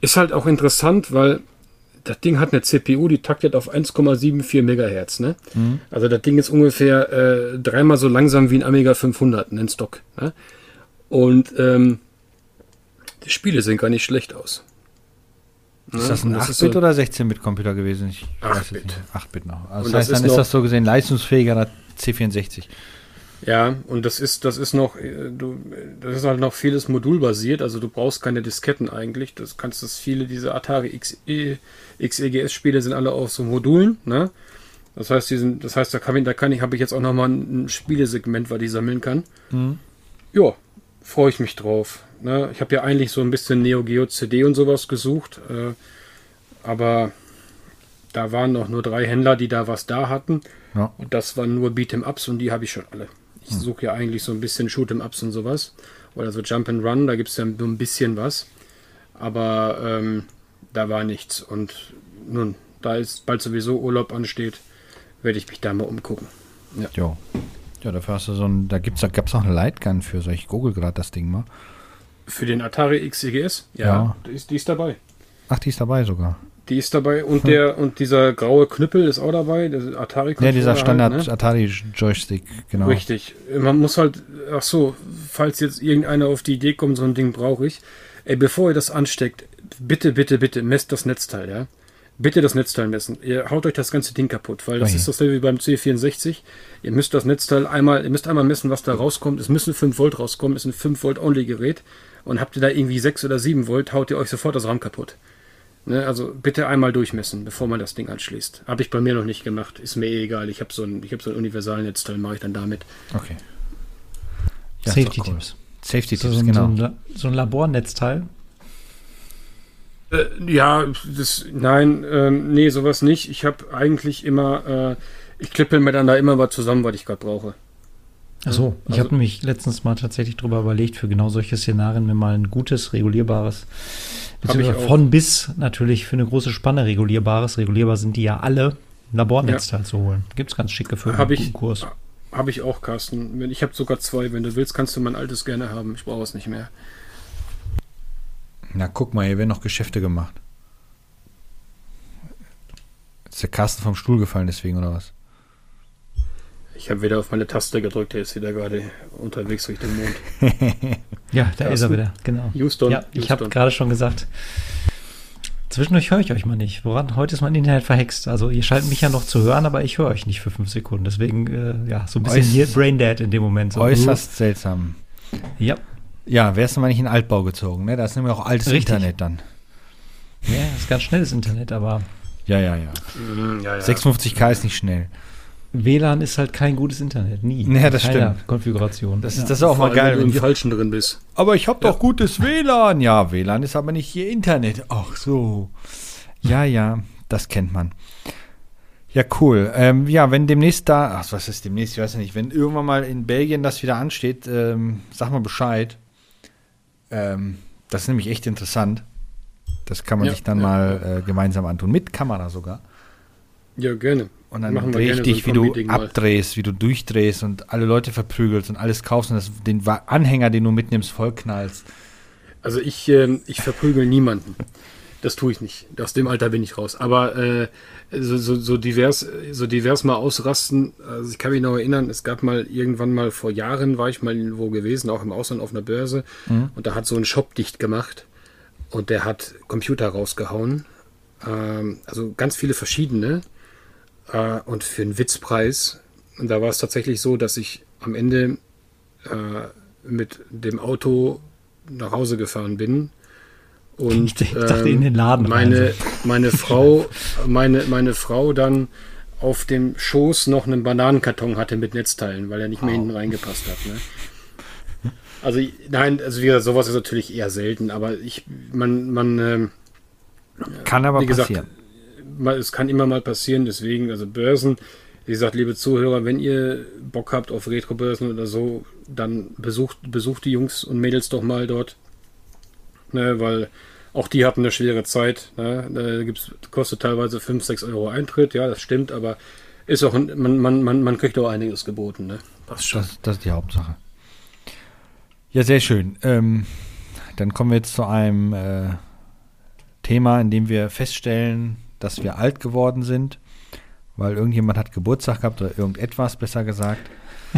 ist halt auch interessant, weil das Ding hat eine CPU, die taktet auf 1,74 Megahertz. Ne? Mhm. Also das Ding ist ungefähr äh, dreimal so langsam wie ein Amiga 500 in Stock. Ne? Und ähm, die Spiele sehen gar nicht schlecht aus. Ist das ein 8-Bit- so oder 16-Bit-Computer gewesen? 8-Bit. 8-Bit noch. Also das heißt, dann ist das so gesehen leistungsfähiger C64. Ja, und das ist, das ist noch, äh, du, das ist halt noch vieles modulbasiert, also du brauchst keine Disketten eigentlich. Das kannst das viele dieser Atari XE, XEGS-Spiele sind alle auf so Modulen, ne? Das heißt, die sind, das heißt, da kann ich, da kann ich, habe ich jetzt auch nochmal ein Spielesegment, was ich sammeln kann. Mhm. Ja, freue ich mich drauf. Ne? Ich habe ja eigentlich so ein bisschen Neo Geo CD und sowas gesucht. Äh, aber da waren noch nur drei Händler, die da was da hatten. Ja. Und das waren nur Beat'em-Ups und die habe ich schon alle. Ich suche ja eigentlich so ein bisschen Shoot'em-Ups und sowas. Oder so Jump and Run, da gibt es ja nur ein bisschen was. Aber ähm, da war nichts. Und nun, da ist bald sowieso Urlaub ansteht, werde ich mich da mal umgucken. Jo. Ja, dafür hast du so ein, da gibt's, da gab's noch eine Lightgun für, so ich google gerade das Ding mal. Für den Atari XEGS? Ja, Ja. Die, ist, die ist dabei. Ach, die ist dabei sogar. Die ist dabei und der und dieser graue Knüppel ist auch dabei, der Atari Ja, dieser Standard Halt, ne? Atari Joystick, genau. Richtig. Man muss halt, ach so, falls jetzt irgendeiner auf die Idee kommt, so ein Ding brauche ich. Ey, bevor ihr das ansteckt, bitte, bitte, bitte, messt das Netzteil, ja? Bitte das Netzteil messen. Ihr haut euch das ganze Ding kaputt, weil das Ui. ist dasselbe wie beim C64. Ihr müsst das Netzteil einmal, ihr müsst einmal messen, was da rauskommt. Es müssen 5 Volt rauskommen, ist ein 5 Volt Only Gerät. Und habt ihr da irgendwie 6 oder 7 Volt, haut ihr euch sofort das RAM kaputt. Ne, also bitte einmal durchmessen, bevor man das Ding anschließt. Habe ich bei mir noch nicht gemacht. Ist mir eh egal. Ich habe so ein, ich habe so ein Universalnetzteil, mache ich dann damit. Okay. Safety ist doch Tipps. Safety So, Tipps, so, ein- genau. so, ein, so ein Labornetzteil. Äh, ja, das, nein, ähm, nee, sowas nicht. Ich habe eigentlich immer, äh, ich klippe mir dann da immer was zusammen, was ich gerade brauche. Achso, ich Also- habe nämlich letztens mal tatsächlich drüber überlegt, für genau solche Szenarien mir mal ein gutes, regulierbares, beziehungsweise von bis natürlich für eine große Spanne regulierbares, regulierbar sind die ja alle, ein Labornetzteil zu holen. Gibt es ganz schicke für Hab einen ich- Kurs. Habe ich auch, Carsten. Ich habe sogar zwei. Wenn du willst, kannst du mein altes gerne haben. Ich brauche es nicht mehr. Na, guck mal, hier werden noch Geschäfte gemacht. Ist der Carsten vom Stuhl gefallen deswegen, oder was? Ich habe wieder auf meine Taste gedrückt. Der ist wieder gerade unterwegs durch den Mond. Ja, da ist er wieder, genau. Houston. ja, ich habe Houston. gerade schon gesagt, zwischendurch höre ich euch mal nicht. Woran? Heute ist mein Internet verhext. Also ihr scheint mich ja noch zu hören, aber ich höre euch nicht für fünf Sekunden. Deswegen, äh, ja, so ein bisschen Äuß- hier Braindead in dem Moment. So. Äußerst seltsam. Ja, Ja, wärst du mal nicht in den Altbau gezogen, ne? Da ist nämlich auch altes Richtig. Internet dann. ja, ist ganz schnelles Internet, aber Ja, ja, ja. Mhm, ja, ja. 56k ist nicht schnell. WLAN ist halt kein gutes Internet. Nie. Ja, das Keiner stimmt. Konfiguration. Das, ja. ist, das ist auch Vor mal geil. Wenn du im Falschen drin bist. aber ich habe doch gutes WLAN. Ja, WLAN ist aber nicht hier Internet. Ach so. Ja, ja, das kennt man. Ja, cool. Ähm, ja, wenn demnächst da, ach, was ist demnächst, ich weiß ja nicht, wenn irgendwann mal in Belgien das wieder ansteht, ähm, sag mal Bescheid. Ähm, das ist nämlich echt interessant. Das kann man Ja, sich dann ja, mal äh, gemeinsam antun, mit Kamera sogar. Ja, gerne. Und dann dich, so wie du abdrehst, wie du durchdrehst und alle Leute verprügelst und alles kaufst und das, den Anhänger, den du mitnimmst, vollknallst. Also ich, ähm, ich verprügel niemanden. Das tue ich nicht. Aus dem Alter bin ich raus. Aber äh, so, so, so divers, so divers mal ausrasten. Also ich kann mich noch erinnern, es gab mal irgendwann mal vor Jahren war ich mal wo gewesen, auch im Ausland auf einer Börse. Und da hat so ein Shop dicht gemacht und der hat Computer rausgehauen. Ähm, also ganz viele verschiedene. Äh, und für einen Witzpreis. Und da war es tatsächlich so, dass ich am Ende äh, mit dem Auto nach Hause gefahren bin. Und Ich dachte, in den Laden meine, rein. meine Frau, meine, meine Frau dann auf dem Schoß noch einen Bananenkarton hatte mit Netzteilen, weil er nicht mehr hinten reingepasst hat. Ne? Also nein, also wie gesagt, sowas ist natürlich eher selten, aber ich, man, man, ähm, Kann aber wie gesagt, passieren. Es kann immer mal passieren, deswegen, also Börsen, wie gesagt, liebe Zuhörer, wenn ihr Bock habt auf Retro-Börsen oder so, dann besucht, besucht die Jungs und Mädels doch mal dort. Ne, weil auch die hatten eine schwere Zeit. Ne? Da gibt's, kostet teilweise 5, 6 Euro Eintritt, ja, das stimmt, aber ist auch, man, man, man, man kriegt auch einiges geboten. Ne? Schon. Das, das ist die Hauptsache. Ja, sehr schön. Ähm, dann kommen wir jetzt zu einem äh, Thema, in dem wir feststellen, dass wir alt geworden sind, weil irgendjemand hat Geburtstag gehabt oder irgendetwas, besser gesagt.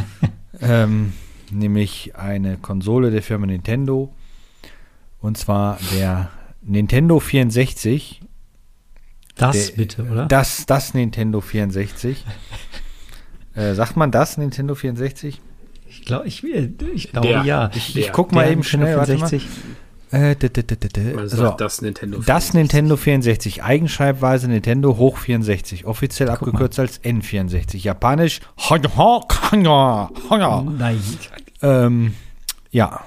ähm, nämlich eine Konsole der Firma Nintendo. Und zwar der Nintendo 64. Das Der- bitte, oder? Das, das Nintendo 64. äh, sagt man das, Nintendo 64? ich glaube, ich, ich glaube ja. Ich, ich guck mal eben Nintendo schnell, warte mal. 64. Äh, d- d- so, das Nintendo. das Nintendo 64, Eigenschreibweise Nintendo hoch 64, offiziell Guck abgekürzt als N64, japanisch ähm, Nein. ja,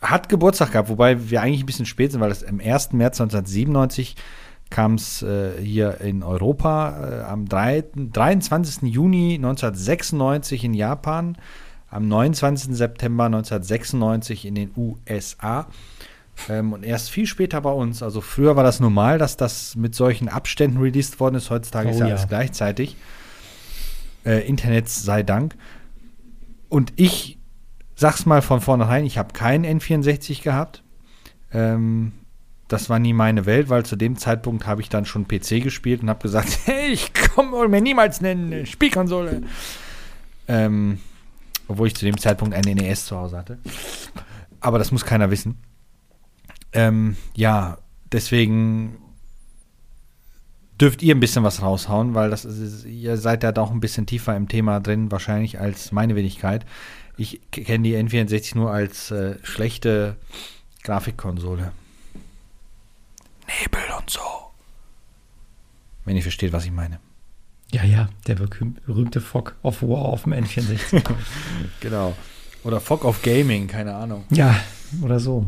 hat Geburtstag gehabt, wobei wir eigentlich ein bisschen spät sind, weil das am 1. März 1997 kam es äh, hier in Europa äh, am 3, 23. Juni 1996 in Japan, am 29. September 1996 in den USA ähm, und erst viel später bei uns. Also früher war das normal, dass das mit solchen Abständen released worden ist. Heutzutage Oh ist ja ja. alles gleichzeitig. Äh, Internet sei Dank. Und ich sag's mal von vornherein, ich habe keinen N64 gehabt. Ähm, das war nie meine Welt, weil zu dem Zeitpunkt habe ich dann schon PC gespielt und habe gesagt, hey, ich komme mir niemals eine Spielkonsole. Ähm, obwohl ich zu dem Zeitpunkt einen NES zu Hause hatte. Aber das muss keiner wissen. Ähm, ja, deswegen dürft ihr ein bisschen was raushauen, weil das ist, ihr seid ja doch ein bisschen tiefer im Thema drin, wahrscheinlich als meine Wenigkeit. Ich kenne die N64 nur als äh, schlechte Grafikkonsole. Nebel und so. Wenn ihr versteht, was ich meine. Ja, ja, der berühm- berühmte Fog of War auf dem N64. Genau. Oder Fog of Gaming, keine Ahnung. ja, oder so.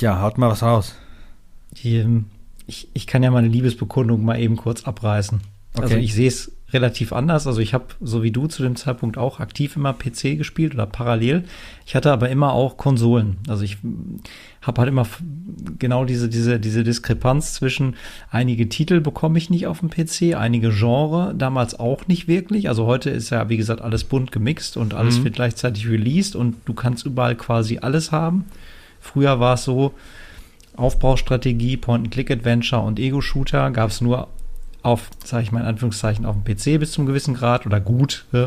Ja, haut mal was raus. Die, ähm, ich, ich kann ja meine Liebesbekundung mal eben kurz abreißen. Also Okay. ich sehe es relativ anders. Also ich habe, so wie du zu dem Zeitpunkt auch aktiv immer PC gespielt oder parallel. Ich hatte aber immer auch Konsolen. Also ich habe halt immer genau diese, diese, diese Diskrepanz zwischen einige Titel bekomme ich nicht auf dem PC, einige Genre damals auch nicht wirklich. Also heute ist ja, wie gesagt, alles bunt gemixt und alles Mhm. wird gleichzeitig released und du kannst überall quasi alles haben. Früher war es so, Aufbaustrategie, Point-and-Click-Adventure und Ego-Shooter gab es nur auf, sage ich mal in Anführungszeichen, auf dem PC bis zum gewissen Grad oder gut. äh,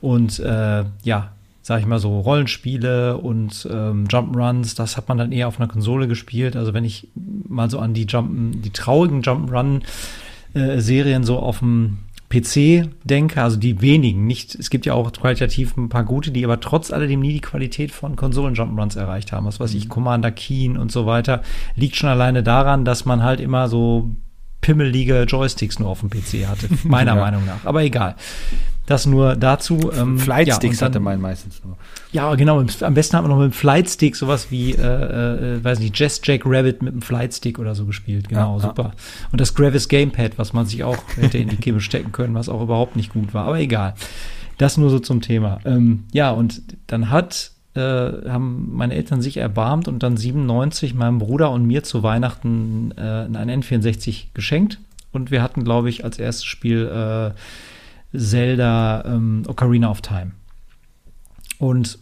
Und äh, ja, sage ich mal so, Rollenspiele und ähm, Jump'n'Runs, das hat man dann eher auf einer Konsole gespielt. Also wenn ich mal so an die Jump, die traurigen Jump'n'Run-Serien so auf dem PC denke, also die wenigen, nicht, es gibt ja auch qualitativ ein paar gute, die aber trotz alledem nie die Qualität von Konsolen-Jump'n'Runs erreicht haben. Was weiß ich, Commander Keen und so weiter, liegt schon alleine daran, dass man halt immer so pimmelige Joysticks nur auf dem PC hatte, meiner Ja. Meinung nach. Aber egal. Das nur dazu. Ähm, Flightsticks ja, hatte man meistens nur. ja, genau. Am besten hat man noch mit dem Flightstick sowas wie, äh, äh, weiß nicht, Jazz Jack Rabbit mit dem Flightstick oder so gespielt. Genau, Ja, ja. super. Und das Gravis Gamepad, was man sich auch hätte in die Kimme stecken können, was auch überhaupt nicht gut war. Aber egal. Das nur so zum Thema. Ähm, ja, und dann hat, äh, haben meine Eltern sich erbarmt und dann 97 meinem Bruder und mir zu Weihnachten äh, ein N64 geschenkt. Und wir hatten, glaube ich, als erstes Spiel äh, Zelda ähm, Ocarina of Time. Und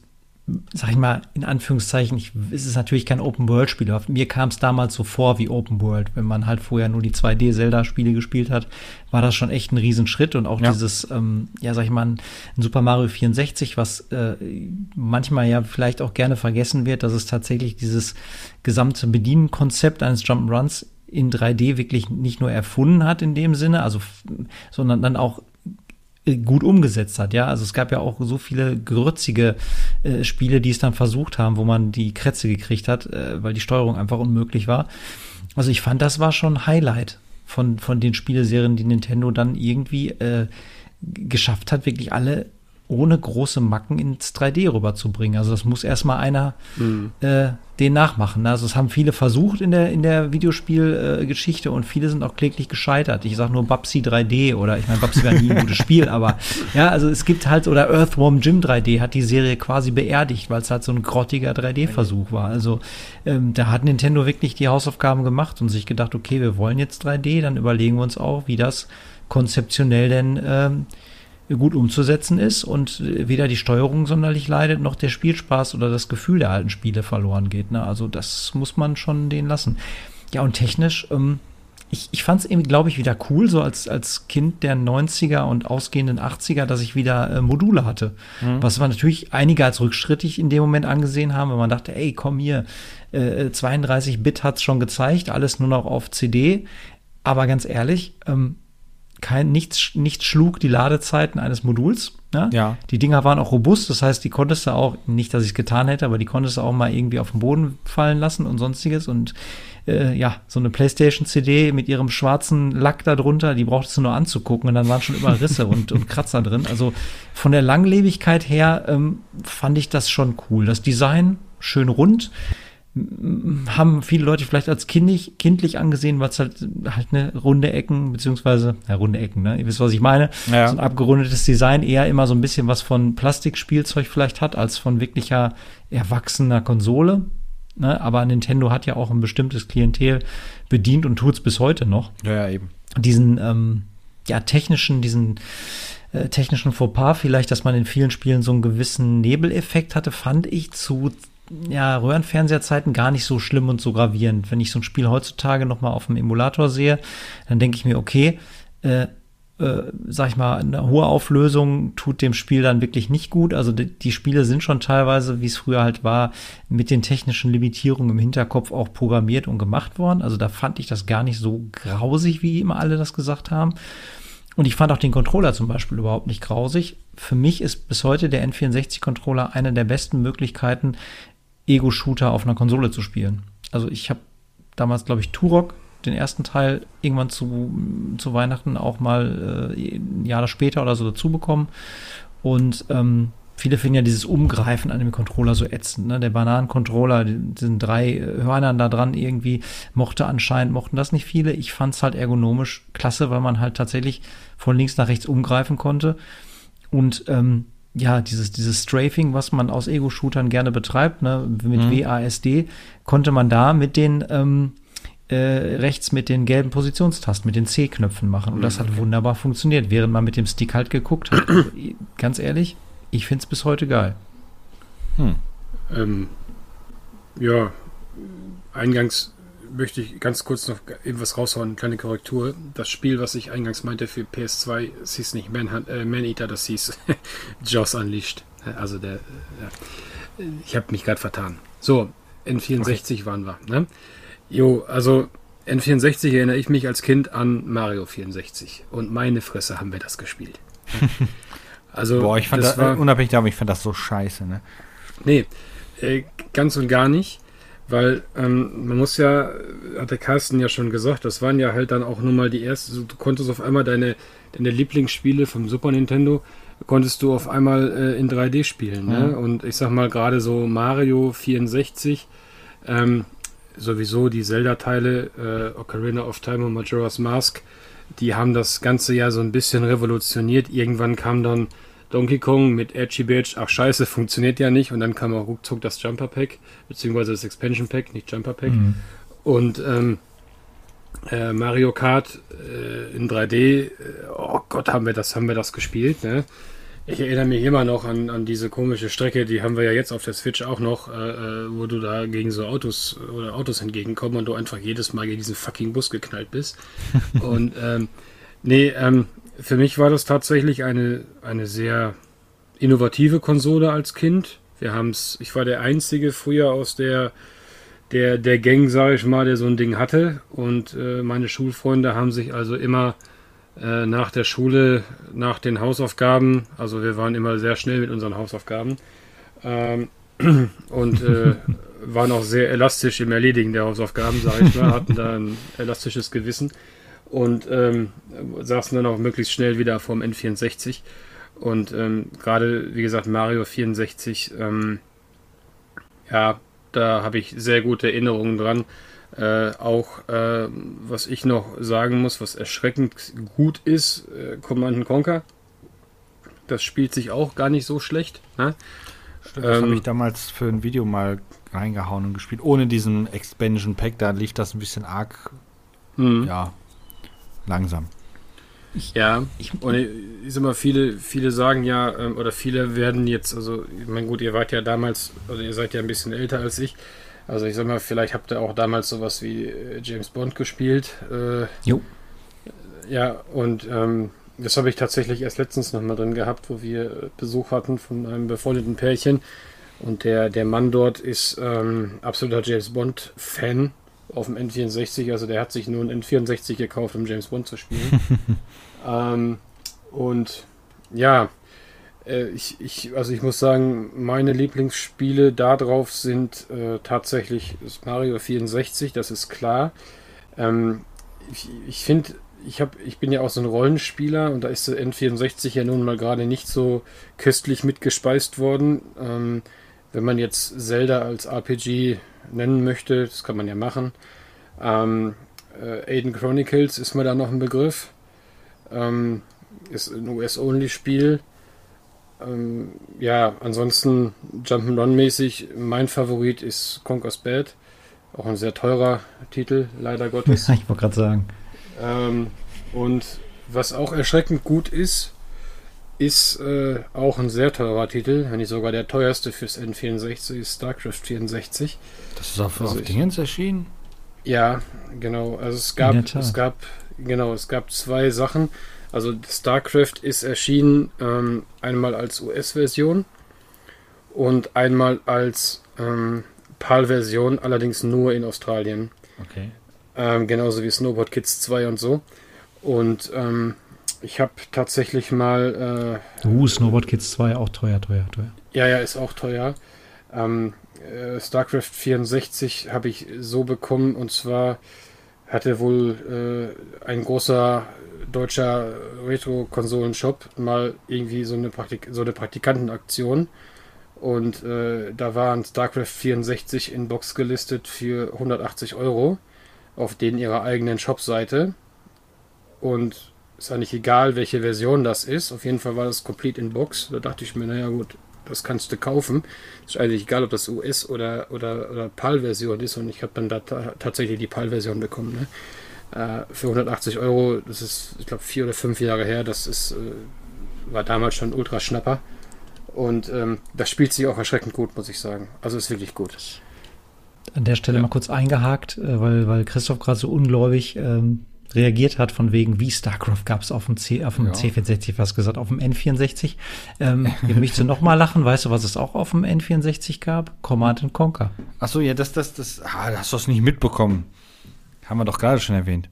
sag ich mal, in Anführungszeichen, ich, es ist natürlich kein Open-World-Spiel, mir kam es damals so vor wie Open-World. Wenn man halt vorher nur die 2D-Zelda-Spiele gespielt hat, war das schon echt ein Riesenschritt und auch Ja. dieses, ähm, ja, sag ich mal, ein Super Mario 64, was äh, manchmal ja vielleicht auch gerne vergessen wird, dass es tatsächlich dieses gesamte Bedienkonzept eines Jump'n'Runs in 3D wirklich nicht nur erfunden hat in dem Sinne, also, sondern dann auch gut umgesetzt hat, ja. Also es gab ja auch so viele grützige äh, Spiele, die es dann versucht haben, wo man die Krätze gekriegt hat, äh, weil die Steuerung einfach unmöglich war. Also ich fand, das war schon Highlight von, von den Spieleserien, die Nintendo dann irgendwie äh, geschafft hat, wirklich alle ohne große Macken ins 3D rüberzubringen. Also das muss erstmal einer äh, den nachmachen. Also es haben viele versucht in der, in der Videospielgeschichte äh, und viele sind auch kläglich gescheitert. Ich sage nur Babsy 3D oder ich meine, Babsy war nie ein gutes Spiel, aber ja, also es gibt halt, oder Earthworm Jim 3D hat die Serie quasi beerdigt, weil es halt so ein grottiger 3D-Versuch war. Also ähm, da hat Nintendo wirklich die Hausaufgaben gemacht und sich gedacht, okay, wir wollen jetzt 3D, dann überlegen wir uns auch, wie das konzeptionell denn ähm, gut umzusetzen ist und weder die Steuerung sonderlich leidet, noch der Spielspaß oder das Gefühl der alten Spiele verloren geht. Ne? Also das muss man schon denen lassen. Ja, und technisch, ähm, ich, ich fand es irgendwie, glaube ich, wieder cool, so als, als Kind der 90er und ausgehenden 80er, dass ich wieder äh, Module hatte. Was man natürlich einige als rückschrittig in dem Moment angesehen haben, weil man dachte, ey, komm hier, äh, 32-Bit hat's schon gezeigt, alles nur noch auf CD. Aber ganz ehrlich, ähm, kein, nichts, nichts schlug die Ladezeiten eines Moduls. Ne? Ja. Die Dinger waren auch robust, das heißt, die konntest du auch, nicht, dass ich es getan hätte, aber die konntest du auch mal irgendwie auf den Boden fallen lassen und sonstiges. Und äh, ja, so eine PlayStation-CD mit ihrem schwarzen Lack da drunter, die brauchtest du nur anzugucken und dann waren schon überall Risse und, und Kratzer drin. Also von der Langlebigkeit her ähm, fand ich das schon cool. Das Design schön rund. Haben viele Leute vielleicht als kindlich, kindlich angesehen, weil es halt, halt eine runde Ecken, beziehungsweise, ja, runde Ecken, ne? Ihr wisst, was ich meine. Ja. So ein abgerundetes Design eher immer so ein bisschen was von Plastikspielzeug vielleicht hat, als von wirklicher erwachsener Konsole. Ne? Aber Nintendo hat ja auch ein bestimmtes Klientel bedient und tut es bis heute noch. Ja, ja, eben. Diesen, ähm, ja, technischen, diesen äh, technischen Fauxpas vielleicht, dass man in vielen Spielen so einen gewissen Nebeleffekt hatte, fand ich zu ja, Röhrenfernseherzeiten gar nicht so schlimm und so gravierend. Wenn ich so ein Spiel heutzutage noch mal auf dem Emulator sehe, dann denke ich mir, okay, äh, äh, sag ich mal, eine hohe Auflösung tut dem Spiel dann wirklich nicht gut. Also die, die Spiele sind schon teilweise, wie es früher halt war, mit den technischen Limitierungen im Hinterkopf auch programmiert und gemacht worden. Also da fand ich das gar nicht so grausig, wie immer alle das gesagt haben. Und ich fand auch den Controller zum Beispiel überhaupt nicht grausig. Für mich ist bis heute der N64-Controller eine der besten Möglichkeiten, Ego-Shooter auf einer Konsole zu spielen. Also ich habe damals, glaube ich, Turok, den ersten Teil, irgendwann zu, zu Weihnachten auch mal äh, ein Jahr später oder so dazu bekommen. Und ähm, viele finden ja dieses Umgreifen an dem Controller so ätzend. Ne? Der Bananencontroller, sind drei Hörnern da dran irgendwie, mochte anscheinend, mochten das nicht viele. Ich fand es halt ergonomisch klasse, weil man halt tatsächlich von links nach rechts umgreifen konnte. Und ähm, ja, dieses, dieses Strafing, was man aus Ego-Shootern gerne betreibt, ne, mit mhm. WASD, konnte man da mit den ähm, äh, rechts mit den gelben Positionstasten, mit den C-Knöpfen machen. Und das hat mhm. wunderbar funktioniert, während man mit dem Stick halt geguckt hat. Ganz ehrlich, ich finde es bis heute geil. Hm. Ähm, ja, eingangs möchte ich ganz kurz noch etwas raushauen, eine kleine Korrektur. Das Spiel, was ich eingangs meinte für PS2, es hieß nicht Man, äh, Man Eater, das hieß Jaws Unleashed. Also der, äh, ich habe mich gerade vertan. So, N64 okay. waren wir. Ne? Jo, also N64 erinnere ich mich als Kind an Mario 64 und meine Fresse haben wir das gespielt. Also, Boah, ich fand das, das war, unabhängig davon, ich fand das so scheiße, ne? Nee, äh, ganz und gar nicht. Weil ähm, man muss ja, hat der Carsten ja schon gesagt, das waren ja halt dann auch nur mal die ersten, du konntest auf einmal deine, deine Lieblingsspiele vom Super Nintendo, konntest du auf einmal äh, in 3D spielen. Ne? Mhm. Und ich sag mal gerade so Mario 64, ähm, sowieso die Zelda-Teile, äh, Ocarina of Time und Majora's Mask, die haben das ganze ja so ein bisschen revolutioniert. Irgendwann kam dann Donkey Kong mit Edgy Badge, ach scheiße, funktioniert ja nicht. Und dann kam auch ruckzuck das Jumper Pack, beziehungsweise das Expansion Pack, nicht Jumper Pack. Mhm. Und ähm, äh, Mario Kart äh, in 3D, äh, oh Gott, haben wir das, haben wir das gespielt, ne? Ich erinnere mich immer noch an, an diese komische Strecke, die haben wir ja jetzt auf der Switch auch noch, äh, äh, wo du da gegen so Autos oder Autos entgegenkommst und du einfach jedes Mal gegen diesen fucking Bus geknallt bist. und ähm, nee, ähm, für mich war das tatsächlich eine, eine sehr innovative Konsole als Kind. Wir haben's, ich war der einzige früher aus der, der, der Gang, sage ich mal, der so ein Ding hatte. Und äh, meine Schulfreunde haben sich also immer äh, nach der Schule, nach den Hausaufgaben, also wir waren immer sehr schnell mit unseren Hausaufgaben ähm, und äh, waren auch sehr elastisch im Erledigen der Hausaufgaben, sage ich mal, hatten da ein elastisches Gewissen und ähm, saßen dann auch möglichst schnell wieder vorm N64. Und ähm, gerade, wie gesagt, Mario 64, ähm, ja, da habe ich sehr gute Erinnerungen dran. Äh, auch, äh, was ich noch sagen muss, was erschreckend gut ist, äh, Command Conquer. Das spielt sich auch gar nicht so schlecht. Ne? Stimmt, das ähm, habe ich damals für ein Video mal reingehauen und gespielt. Ohne diesen Expansion Pack, da lief das ein bisschen arg. Mhm. Ja, langsam. Ich, ja, ich, und ich sag mal, viele, viele sagen ja, ähm, oder viele werden jetzt, also, ich meine, gut, ihr wart ja damals, oder ihr seid ja ein bisschen älter als ich. Also, ich sag mal, vielleicht habt ihr auch damals sowas wie äh, James Bond gespielt. Äh, jo. Ja, und ähm, das habe ich tatsächlich erst letztens nochmal drin gehabt, wo wir Besuch hatten von einem befreundeten Pärchen. Und der, der Mann dort ist ähm, absoluter James Bond-Fan auf dem N64. Also der hat sich nur ein N64 gekauft, um James Bond zu spielen. ähm, und ja, äh, ich, ich, also ich muss sagen, meine Lieblingsspiele darauf sind äh, tatsächlich Mario 64, das ist klar. Ähm, ich ich finde, ich, ich bin ja auch so ein Rollenspieler und da ist der N64 ja nun mal gerade nicht so köstlich mitgespeist worden. Ähm, wenn man jetzt Zelda als RPG nennen möchte, das kann man ja machen. Ähm, äh, Aiden Chronicles ist mir da noch ein Begriff. Ähm, ist ein US-Only-Spiel. Ähm, ja, ansonsten Jump'n'Run-mäßig, mein Favorit ist Conker's Bad. Auch ein sehr teurer Titel, leider Gottes. ich wollte gerade sagen. Ähm, und was auch erschreckend gut ist, ist äh, auch ein sehr teurer Titel, wenn nicht sogar der teuerste fürs N64, ist StarCraft 64. Das ist auf, Also auf Dingens erschienen? Ja, genau. Also es gab, es gab, genau, es gab zwei Sachen. Also StarCraft ist erschienen ähm, einmal als US-Version und einmal als ähm, PAL-Version, allerdings nur in Australien. Okay. Ähm, genauso wie Snowboard Kids 2 und so. Und ähm, ich habe tatsächlich mal äh, Uh, Snowboard Kids 2 auch teuer, teuer, teuer. ja, ja, ist auch teuer. Ähm, äh, StarCraft 64 habe ich so bekommen und zwar hatte wohl äh, ein großer deutscher Retro-Konsolen-Shop mal irgendwie so eine, Praktik so eine Praktikantenaktion und äh, da waren StarCraft 64 in Box gelistet für 180 Euro auf denen ihrer eigenen Shop-Seite und ist eigentlich egal, welche Version das ist. Auf jeden Fall war das Complete in Box. Da dachte ich mir, naja gut, das kannst du kaufen. Ist eigentlich egal, ob das US- oder, oder, oder PAL-Version ist. Und ich habe dann da ta tatsächlich die PAL-Version bekommen. Ne? Äh, für 180 Euro, das ist, ich glaube, vier oder fünf Jahre her. Das ist, äh, war damals schon ultra Schnapper. Und ähm, das spielt sich auch erschreckend gut, muss ich sagen. Also ist wirklich gut. An der Stelle Ja. mal kurz eingehakt, äh, weil, weil Christoph gerade so ungläubig ähm, reagiert hat, von wegen, wie StarCraft gab es auf dem, C, auf dem Ja. C64, was gesagt, auf dem N64. Ähm, ich möchte noch mal lachen, weißt du, was es auch auf dem N64 gab? Command and Conquer. Achso, ja, das, das, das, ah, hast du das nicht mitbekommen. Haben wir doch gerade schon erwähnt.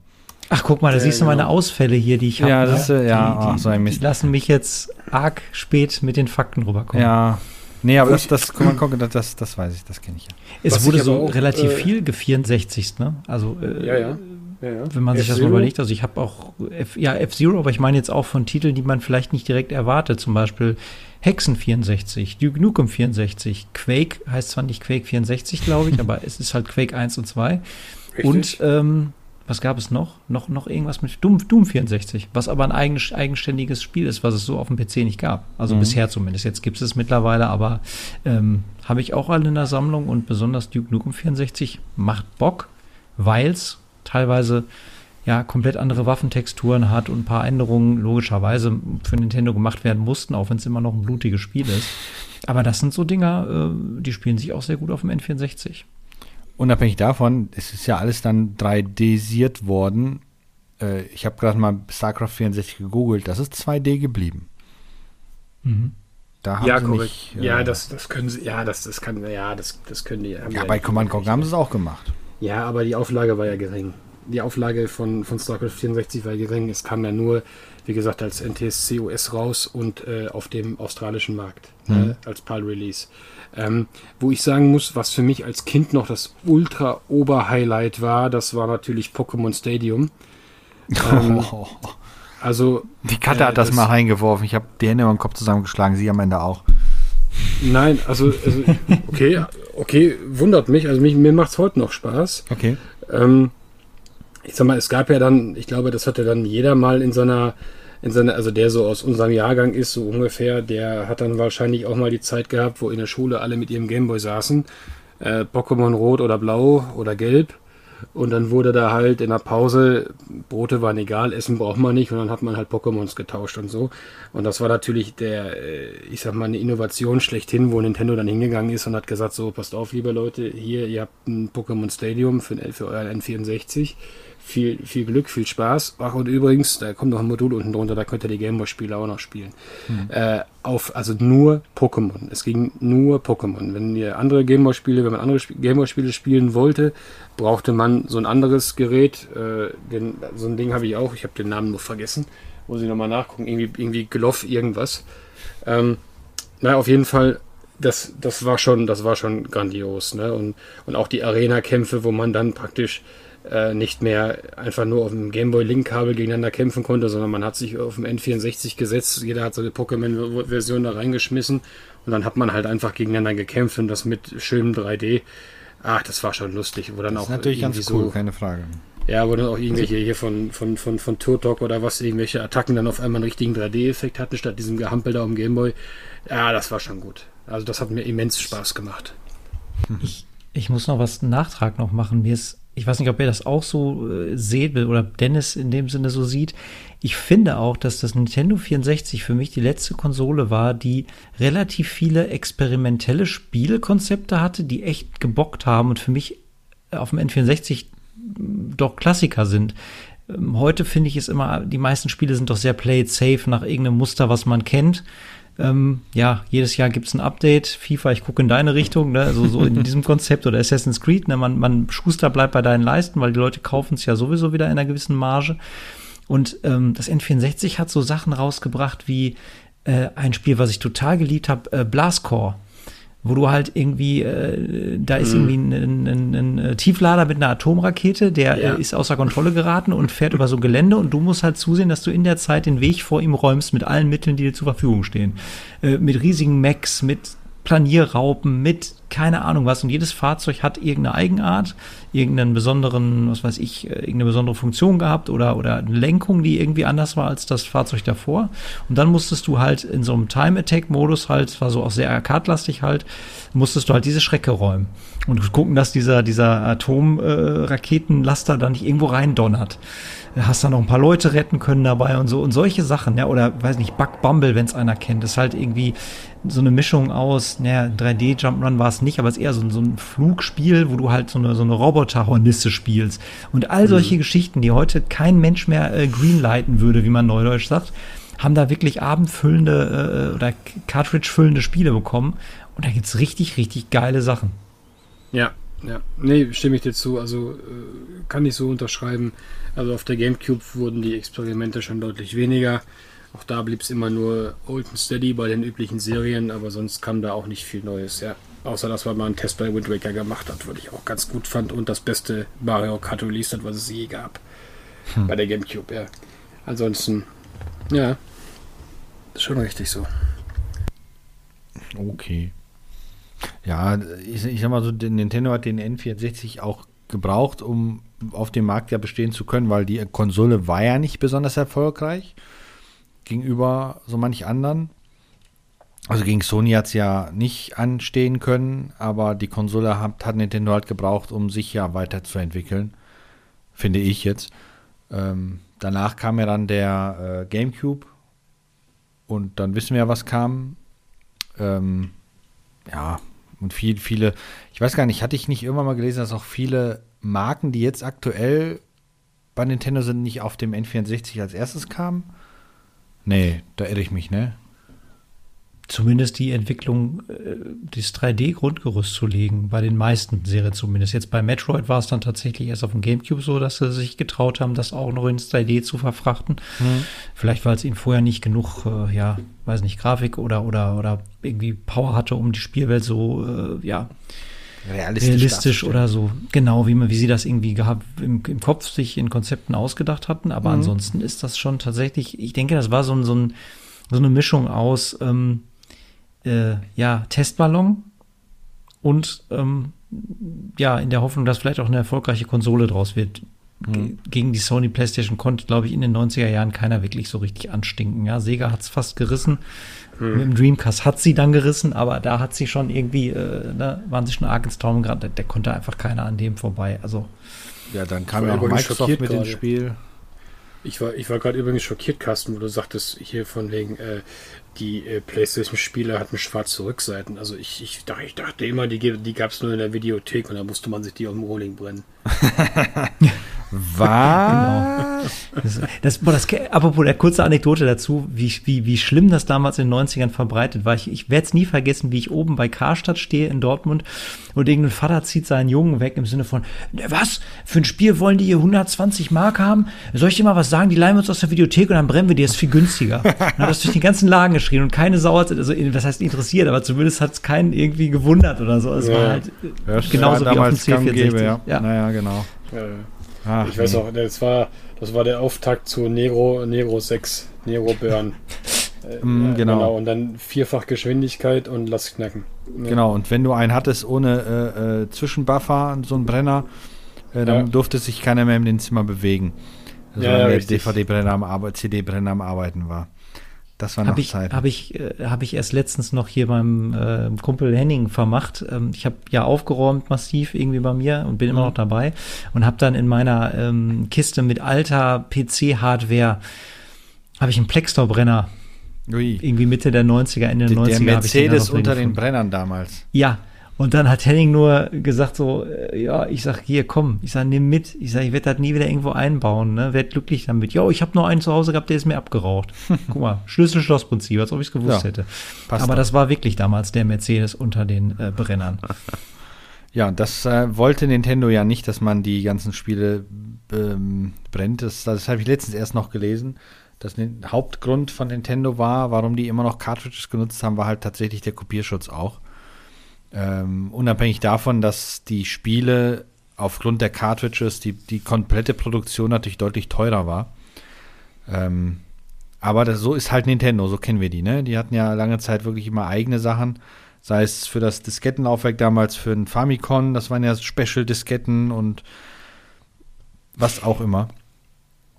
Ach, guck mal, da Ja, siehst du meine genau. Ausfälle hier, die ich habe. Ja, das, äh, ja, ach, so ein die, Mist. die lassen mich jetzt arg spät mit den Fakten rüberkommen. Ja. Nee, aber das, das, guck mal, guck, das, das, das weiß ich, das kenne ich ja. Es Was wurde so auch, relativ äh, viel ge-64. Ne? Also, äh, Ja, ja. Ja, wenn man sich das mal überlegt, also ich habe auch, F, ja, F-Zero, aber ich meine jetzt auch von Titeln, die man vielleicht nicht direkt erwartet, zum Beispiel Hexen 64, Duke Nukem 64, Quake heißt zwar nicht Quake 64, glaube ich, aber es ist halt Quake 1 und 2. Und Richtig. ähm, was gab es noch? Noch, noch irgendwas mit Doom, Doom 64, was aber ein eigen, eigenständiges Spiel ist, was es so auf dem PC nicht gab. Also Mhm. bisher zumindest. Jetzt gibt es es mittlerweile, aber ähm, habe ich auch alle in der Sammlung und besonders Duke Nukem 64 macht Bock, weil es teilweise ja komplett andere Waffentexturen hat und ein paar Änderungen logischerweise für Nintendo gemacht werden mussten, auch wenn es immer noch ein blutiges Spiel ist. Aber das sind so Dinger, äh, die spielen sich auch sehr gut auf dem N64. Unabhängig davon, es ist ja alles dann 3D-siert worden. Äh, ich habe gerade mal StarCraft 64 gegoogelt, das ist 2D geblieben. Mhm. Da haben ja, sie korrekt. nicht. äh, ja, das, das können sie, ja, das, das kann, ja, das, das können die. haben ja, die bei Command. Conquer haben sie es auch gemacht. Ja, aber die Auflage war ja gering. Die Auflage von, von StarCraft 64 war gering. Es kam ja nur, wie gesagt, als NTSC US raus und äh, auf dem australischen Markt Mhm. äh, als PAL-Release. Ähm, wo ich sagen muss, was für mich als Kind noch das Ultra-Ober-Highlight war, das war natürlich Pokémon Stadium. Ähm, Also, die Katze äh, hat das, das- mal reingeworfen. Ich habe die Hände über den Kopf zusammengeschlagen, sie am Ende auch. nein, also, also okay, okay, wundert mich. Also mich, mir macht es heute noch Spaß. Okay. Ähm, ich sag mal, es gab ja dann, ich glaube, das hatte dann jeder mal in seiner, in seiner, also der so aus unserem Jahrgang ist, so ungefähr, der hat dann wahrscheinlich auch mal die Zeit gehabt, wo in der Schule alle mit ihrem Gameboy saßen, äh, Pokémon Rot oder Blau oder Gelb. Und dann wurde da halt in der Pause, Brote waren egal, Essen braucht man nicht, und dann hat man halt Pokémons getauscht und so. Und das war natürlich der, äh, ich sag mal, eine Innovation schlechthin, wo Nintendo dann hingegangen ist und hat gesagt, so, passt auf, liebe Leute, hier, ihr habt ein Pokémon Stadium für, für euren N64. Viel, viel Glück, viel Spaß. Ach, und übrigens, da kommt noch ein Modul unten drunter, da könnt ihr die Gameboy-Spiele auch noch spielen. Äh, auf, also nur Pokémon. Es ging nur Pokémon. Wenn ihr andere Gameboy-Spiele, wenn man andere Sp- Gameboy-Spiele spielen wollte, brauchte man so ein anderes Gerät. Äh, den, so ein Ding habe ich auch. Ich habe den Namen nur vergessen. Muss ich nochmal nachgucken. Irgendwie, irgendwie Gloff irgendwas. Ähm, na, auf jeden Fall, das, das war schon, das war schon grandios, ne? Und, und auch die Arena-Kämpfe, wo man dann praktisch äh, nicht mehr einfach nur auf dem Gameboy Link-Kabel gegeneinander kämpfen konnte, sondern man hat sich auf dem N64 gesetzt, jeder hat so eine Pokémon-Version da reingeschmissen und dann hat man halt einfach gegeneinander gekämpft und das mit schönem 3D. Ach, das war schon lustig, wo dann Das auch ist natürlich ganz cool, so, keine Frage. ja, wo dann auch irgendwelche hier von, von, von, von Turtok oder was, irgendwelche Attacken dann auf einmal einen richtigen 3D-Effekt hatten, statt diesem Gehampel da am Gameboy. Ja, das war schon gut. Also das hat mir immens Spaß gemacht. Ich, ich muss noch was einen Nachtrag noch machen. Mir ist, ich weiß nicht, ob ihr das auch so äh, seht oder Dennis in dem Sinne so sieht. Ich finde auch, dass das Nintendo 64 für mich die letzte Konsole war, die relativ viele experimentelle Spielkonzepte hatte, die echt gebockt haben und für mich auf dem N64 doch Klassiker sind. Ähm, Heute finde ich es immer, die meisten Spiele sind doch sehr play it safe nach irgendeinem Muster, was man kennt. Ähm, ja, jedes Jahr gibt's ein Update. FIFA, ich gucke in deine Richtung, ne? also so in diesem Konzept oder Assassin's Creed, ne? man, man Schuster bleibt bei deinen Leisten, weil die Leute kaufen es ja sowieso wieder in einer gewissen Marge. Und ähm, das N64 hat so Sachen rausgebracht wie äh, ein Spiel, was ich total geliebt habe, äh, Blastcore wo du halt irgendwie, äh, da ist Mhm. irgendwie ein, ein, ein, ein Tieflader mit einer Atomrakete, der Ja. äh, ist außer Kontrolle geraten und fährt über so Gelände und du musst halt zusehen, dass du in der Zeit den Weg vor ihm räumst mit allen Mitteln, die dir zur Verfügung stehen. Äh, mit riesigen Mechs, mit Planierraupen, mit keine Ahnung was. Und jedes Fahrzeug hat irgendeine Eigenart, irgendeinen besonderen, was weiß ich, äh, irgendeine besondere Funktion gehabt oder, oder eine Lenkung, die irgendwie anders war als das Fahrzeug davor. Und dann musstest du halt in so einem Time-Attack-Modus halt, war so auch sehr arcade-lastig halt, musstest du halt diese Schrecke räumen. Und gucken, dass dieser, dieser Atom-Raketenlaster da nicht irgendwo rein donnert. Hast dann noch ein paar Leute retten können dabei und so und solche Sachen, ja, oder weiß nicht, Bug Bumble, wenn es einer kennt, ist halt irgendwie so eine Mischung aus, naja, 3D Jump'n'Run war es nicht, aber es ist eher so, so ein Flugspiel, wo du halt so eine, so eine Roboterhornisse spielst. Und all solche Geschichten, die heute kein Mensch mehr äh, greenlighten würde, wie man neudeutsch sagt, haben da wirklich abendfüllende äh, oder Cartridge-füllende Spiele bekommen. Und da gibt's richtig, richtig geile Sachen. Ja, ja. Nee, stimme ich dir zu. Also äh, kann ich so unterschreiben. Also auf der GameCube wurden die Experimente schon deutlich weniger. Auch da blieb es immer nur Old and Steady bei den üblichen Serien, aber sonst kam da auch nicht viel Neues, ja. Außer dass man mal einen Test bei Wind Waker gemacht hat, was ich auch ganz gut fand und das beste Mario Kart released hat, was es je gab. Bei der GameCube, ja. Ansonsten, ja. Schon richtig so. Okay. Ja, ich, ich sag mal so, Nintendo hat den N64 auch gebraucht, um auf dem Markt ja bestehen zu können, weil die Konsole war ja nicht besonders erfolgreich gegenüber so manch anderen. Also gegen Sony hat es ja nicht anstehen können, aber die Konsole hat, hat Nintendo halt gebraucht, um sich ja weiterzuentwickeln, finde ich jetzt. Ähm, danach kam ja dann der äh, GameCube und dann wissen wir ja, was kam. Ähm, ja, und viel, viele, ich weiß gar nicht, hatte ich nicht irgendwann mal gelesen, dass auch viele Marken, die jetzt aktuell bei Nintendo sind, nicht auf dem N64 als erstes kamen? Nee, da irre ich mich, ne? Zumindest die Entwicklung, äh, das 3D-Grundgerüst zu legen, bei den meisten Serien zumindest. Jetzt bei Metroid war es dann tatsächlich erst auf dem Gamecube so, dass sie sich getraut haben, das auch noch ins 3D zu verfrachten. Vielleicht, weil es ihnen vorher nicht genug, äh, ja, weiß nicht, Grafik oder, oder, oder irgendwie Power hatte, um die Spielwelt so, äh, ja, realistisch oder so, genau, wie, man, wie sie das irgendwie gehabt, im, im Kopf sich in Konzepten ausgedacht hatten. Aber Mhm. ansonsten ist das schon tatsächlich, ich denke, das war so, ein, so, ein, so eine Mischung aus, ähm, äh, ja, Testballon und ähm, ja, in der Hoffnung, dass vielleicht auch eine erfolgreiche Konsole draus wird. Ge- Gegen die Sony PlayStation konnte, glaube ich, in den 90er Jahren keiner wirklich so richtig anstinken. Ja, Sega hat es fast gerissen. Mit dem Dreamcast hat sie dann gerissen, aber da hat sie schon irgendwie, äh, ne, waren sie schon arg ins Traum gerade. Der, der konnte einfach keiner an dem vorbei. Also, Ja, dann kam ja auch Microsoft mit dem. Spiel. Ich war, ich war gerade übrigens schockiert, Carsten, wo du sagtest, hier von wegen, äh, die äh, PlayStation-Spiele hatten schwarze Rückseiten. Also ich, ich, dachte, ich dachte immer, die, die gab es nur in der Videothek und da musste man sich die auf dem Rohling brennen. Was? das, das, boah, das, apropos der kurze Anekdote dazu, wie, wie, wie schlimm das damals in den 90ern verbreitet war. Ich, ich werde es nie vergessen, wie ich oben bei Karstadt stehe in Dortmund und irgendein Vater zieht seinen Jungen weg im Sinne von, "Ne, was? Für ein Spiel wollen die hier 120 Mark haben? Soll ich dir mal was sagen? Die leihen wir uns aus der Videothek und dann brennen wir dir, ist viel günstiger. Dann hat das durch den ganzen Laden geschrien und keine Sau hat, also das heißt interessiert, aber zumindest hat es keinen irgendwie gewundert oder so. Es Ja. war halt Ja, das genauso war wie auf dem damals gang und C64. gäbe, ja. Ja. Naja, genau. Äh, Ach, ich weiß noch, das war, das war der Auftakt zu Negro, Negro 6, Negro Burn. äh, mm, genau. genau. Und dann vierfach Geschwindigkeit und lass knacken. Ja. Genau, und wenn du einen hattest ohne äh, äh, Zwischenbuffer, so einen Brenner, äh, dann ja. durfte sich keiner mehr in dem Zimmer bewegen. Also ja, der DVD-Brenner am CD-Brenner am Arbeiten war. Das war noch hab ich, Zeit. Habe ich, äh, hab ich erst letztens noch hier beim äh, Kumpel Henning vermacht. Ähm, ich habe ja aufgeräumt massiv irgendwie bei mir und bin mhm. immer noch dabei und habe dann in meiner ähm, Kiste mit alter PC-Hardware habe ich einen Plextor-Brenner irgendwie Mitte der 90er, Ende der 90er. Der Mercedes unter den Brennern damals. Ja, und dann hat Henning nur gesagt so, äh, ja, ich sag, hier, komm, ich sag, nimm mit. Ich sag, ich werde das nie wieder irgendwo einbauen, ne? Werd glücklich damit. Ja, ich habe nur einen zu Hause gehabt, der ist mir abgeraucht. Guck mal, Schlüssel-Schloss-Prinzip, als ob ich es gewusst ja, hätte. Aber auch. das war wirklich damals der Mercedes unter den äh, Brennern. Ja, das äh, wollte Nintendo ja nicht, dass man die ganzen Spiele ähm, brennt. Das, das habe ich letztens erst noch gelesen. Das Hauptgrund von Nintendo war, warum die immer noch Cartridges genutzt haben, war halt tatsächlich der Kopierschutz auch. Ähm, unabhängig davon, dass die Spiele aufgrund der Cartridges, die, die komplette Produktion natürlich deutlich teurer war. Ähm, aber das, so ist halt Nintendo, so kennen wir die, ne? Die hatten ja lange Zeit wirklich immer eigene Sachen. Sei es für das Diskettenlaufwerk damals für ein Famicom, das waren ja Special-Disketten und was auch immer.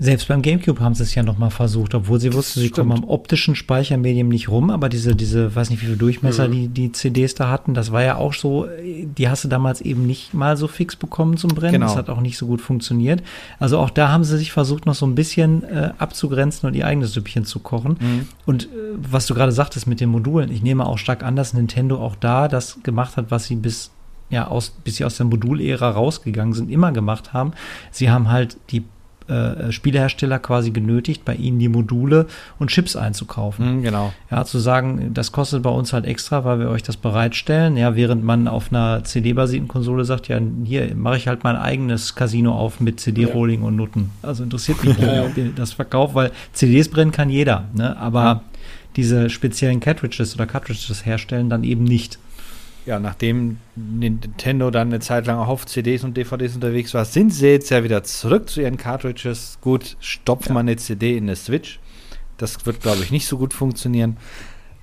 Selbst beim GameCube haben sie es ja nochmal versucht, obwohl sie wussten, sie kommen am optischen Speichermedium nicht rum, aber diese, diese, weiß nicht wie viel Durchmesser mhm. die, die CDs da hatten, das war ja auch so, die hast du damals eben nicht mal so fix bekommen zum Brennen. Genau. Das hat auch nicht so gut funktioniert. Also auch da haben sie sich versucht, noch so ein bisschen äh, abzugrenzen und ihr eigenes Süppchen zu kochen. Mhm. Und äh, was du gerade sagtest mit den Modulen, ich nehme auch stark an, dass Nintendo auch da das gemacht hat, was sie bis ja, aus, bis sie aus der Modulära rausgegangen sind, immer gemacht haben. Sie haben halt die äh, Spielehersteller quasi genötigt, bei ihnen die Module und Chips einzukaufen. Mhm, genau. Ja, zu sagen, das kostet bei uns halt extra, weil wir euch das bereitstellen. Ja, während man auf einer CD-basierten Konsole sagt, ja, hier mache ich halt mein eigenes Casino auf mit CD-Rolling ja. und Nutten. Also interessiert mich ob ihr das verkauft, weil CDs brennen kann jeder, ne? aber ja. diese speziellen Cartridges oder Cartridges herstellen dann eben nicht ja, nachdem Nintendo dann eine Zeit lang auch auf CDs und DVDs unterwegs war, sind sie jetzt ja wieder zurück zu ihren Cartridges. Gut, stopft ja. man eine CD in eine Switch. Das wird, glaube ich, nicht so gut funktionieren.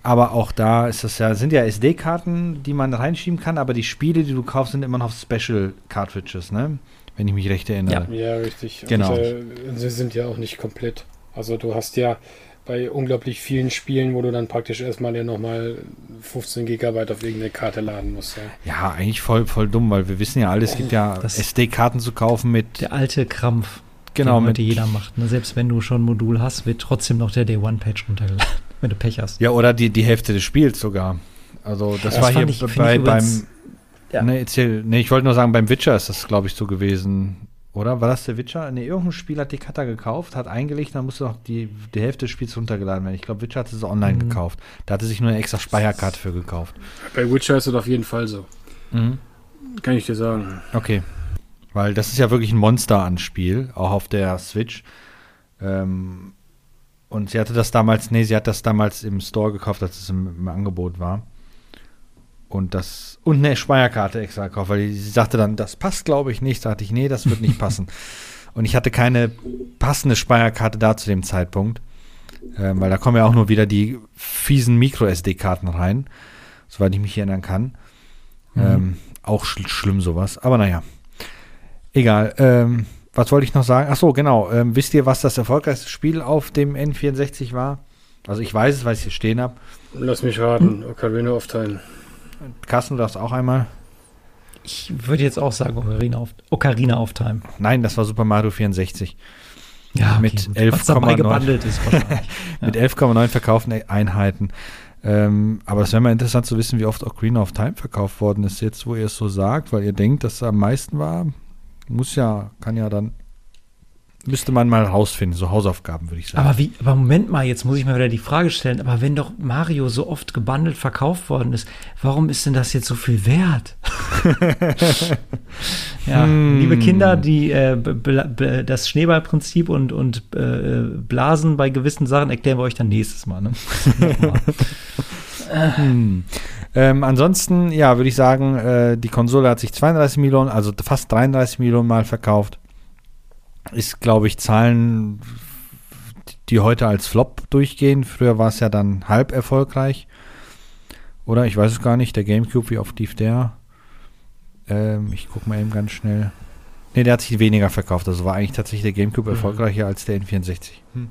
Aber auch da ist das ja, sind ja SD-Karten, die man reinschieben kann, aber die Spiele, die du kaufst, sind immer noch Special Cartridges, ne? Wenn ich mich recht erinnere. Ja, ja richtig. Genau. Und, äh, sie sind ja auch nicht komplett. Also du hast ja bei unglaublich vielen Spielen, wo du dann praktisch erstmal ja nochmal 15 Gigabyte auf irgendeine Karte laden musst. Ja, ja eigentlich voll, voll dumm, weil wir wissen ja alles, es gibt ja SD-Karten zu kaufen mit. Der alte Krampf. Genau, den heute jeder macht. Ne? Selbst wenn du schon ein Modul hast, wird trotzdem noch der Day One Patch runtergeladen, wenn du Pech hast. Ja, oder die, die Hälfte des Spiels sogar. Also das, das war hier ich, bei, beim. Ja. Ne, erzähl, ne, ich wollte nur sagen, beim Witcher ist das, glaube ich, so gewesen. Oder war das der Witcher? Ne, irgendein Spiel hat die Cutter gekauft, hat eingelegt, dann musste noch die, die Hälfte des Spiels runtergeladen werden. Ich glaube, Witcher hatte es online mhm. gekauft. Da hatte sich nur eine extra Speicherkarte für gekauft. Bei Witcher ist das auf jeden Fall so. Mhm. Kann ich dir sagen. Okay. Weil das ist ja wirklich ein Monster an Spiel, auch auf der Switch. Ähm, und sie hatte das damals, nee, sie hat das damals im Store gekauft, als es im, im Angebot war. Und das und eine Speicherkarte extra gekauft, weil sie sagte dann, das passt glaube ich nicht. Da dachte ich, nee, das wird nicht passen. und ich hatte keine passende Speicherkarte da zu dem Zeitpunkt, äh, weil da kommen ja auch nur wieder die fiesen Micro-SD-Karten rein, soweit ich mich erinnern kann. Mhm. Ähm, auch schl schlimm sowas, aber naja. Egal. Ähm, was wollte ich noch sagen? Ach so, genau. Ähm, wisst ihr, was das erfolgreichste Spiel auf dem N64 war? Also ich weiß es, weil ich es hier stehen habe. Lass mich raten. Ocarina of Time. Carsten, du darfst auch einmal. Ich würde jetzt auch sagen Ocarina of, Ocarina of Time. Nein, das war Super Mario 64. Ja, okay, mit 11,9 mit 11,9 verkauften Einheiten. Ähm, aber es wäre mal interessant zu wissen, wie oft Ocarina of Time verkauft worden ist, jetzt wo ihr es so sagt, weil ihr denkt, dass es am meisten war. Muss ja, kann ja dann Müsste man mal rausfinden, so Hausaufgaben, würde ich sagen. Aber wie, aber Moment mal, jetzt muss ich mal wieder die Frage stellen, aber wenn doch Mario so oft gebundelt verkauft worden ist, warum ist denn das jetzt so viel wert? ja, hm. liebe Kinder, die äh, das Schneeballprinzip und, und äh, Blasen bei gewissen Sachen erklären wir euch dann nächstes Mal. Ne? hm. ähm, ansonsten, ja, würde ich sagen, äh, die Konsole hat sich 32 Millionen, also fast 33 Millionen Mal verkauft. Ist, glaube ich, Zahlen, die heute als Flop durchgehen. Früher war es ja dann halb erfolgreich. Oder ich weiß es gar nicht. Der GameCube, wie oft lief der? Ähm, ich gucke mal eben ganz schnell. Ne, der hat sich weniger verkauft. Also war eigentlich tatsächlich der GameCube mhm. erfolgreicher als der N64. Hm.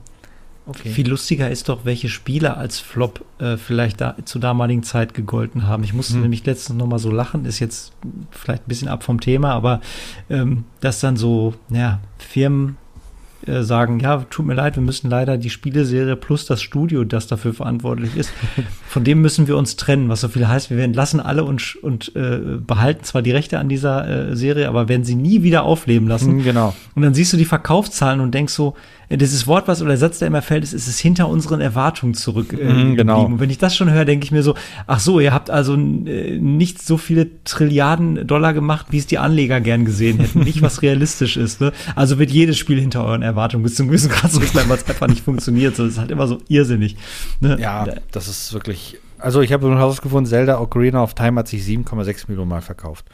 Okay. Viel lustiger ist doch, welche Spiele als Flop äh, vielleicht da, zur damaligen Zeit gegolten haben. Ich musste hm. nämlich letztens noch mal so lachen, ist jetzt vielleicht ein bisschen ab vom Thema, aber ähm, dass dann so ja, Firmen äh, sagen, ja, tut mir leid, wir müssen leider die Spieleserie plus das Studio, das dafür verantwortlich ist, von dem müssen wir uns trennen, was so viel heißt, wir entlassen alle und, und äh, behalten zwar die Rechte an dieser äh, Serie, aber werden sie nie wieder aufleben lassen. Mhm, genau. Und dann siehst du die Verkaufszahlen und denkst so, dieses Wort, was oder der Satz, der immer fällt, ist, ist es hinter unseren Erwartungen zurück. Äh, mm, genau. Und wenn ich das schon höre, denke ich mir so, ach so, ihr habt also äh, nicht so viele Trilliarden Dollar gemacht, wie es die Anleger gern gesehen hätten. nicht, was realistisch ist. Ne? Also wird jedes Spiel hinter euren Erwartungen bis zum gewissen Grad zurückbleiben, weil es einfach nicht funktioniert. So, das ist halt immer so irrsinnig. Ne? Ja, das ist wirklich. Also ich habe herausgefunden, Zelda Ocarina of Time hat sich 7,6 Millionen Mal verkauft.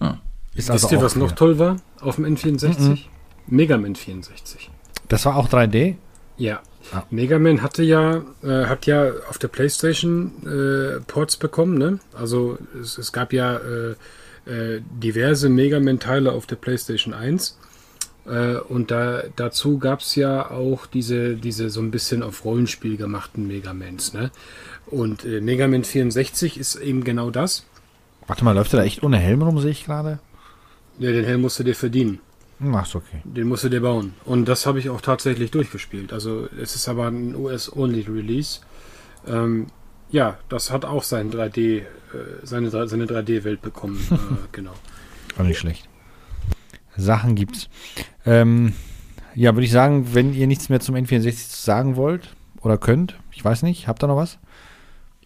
Hm. Ist Wisst also ihr, was noch toll war auf dem N64? Mm -mm. Mega Man 64. Das war auch 3D? Ja. Ah. Mega Man hatte ja, äh, hat ja auf der PlayStation äh, Ports bekommen, ne? Also es, es gab ja äh, äh diverse Mega Man-Teile auf der PlayStation 1. Äh, und da, dazu gab es ja auch diese, diese so ein bisschen auf Rollenspiel gemachten Mega Mans, ne? Und äh, Mega Man 64 ist eben genau das. Warte mal, läuft der da echt ohne Helm rum, sehe ich gerade? Ja, den Helm musst du dir verdienen. Mach's okay. Den musst du dir bauen. Und das habe ich auch tatsächlich durchgespielt. Also es ist aber ein US-Only-Release. Ähm, ja, das hat auch sein 3D, äh, seine, seine 3D-Welt bekommen. äh, genau. Auch nicht schlecht. Sachen gibt's. Ähm, ja, würde ich sagen, wenn ihr nichts mehr zum N64 sagen wollt oder könnt, ich weiß nicht, habt ihr noch was?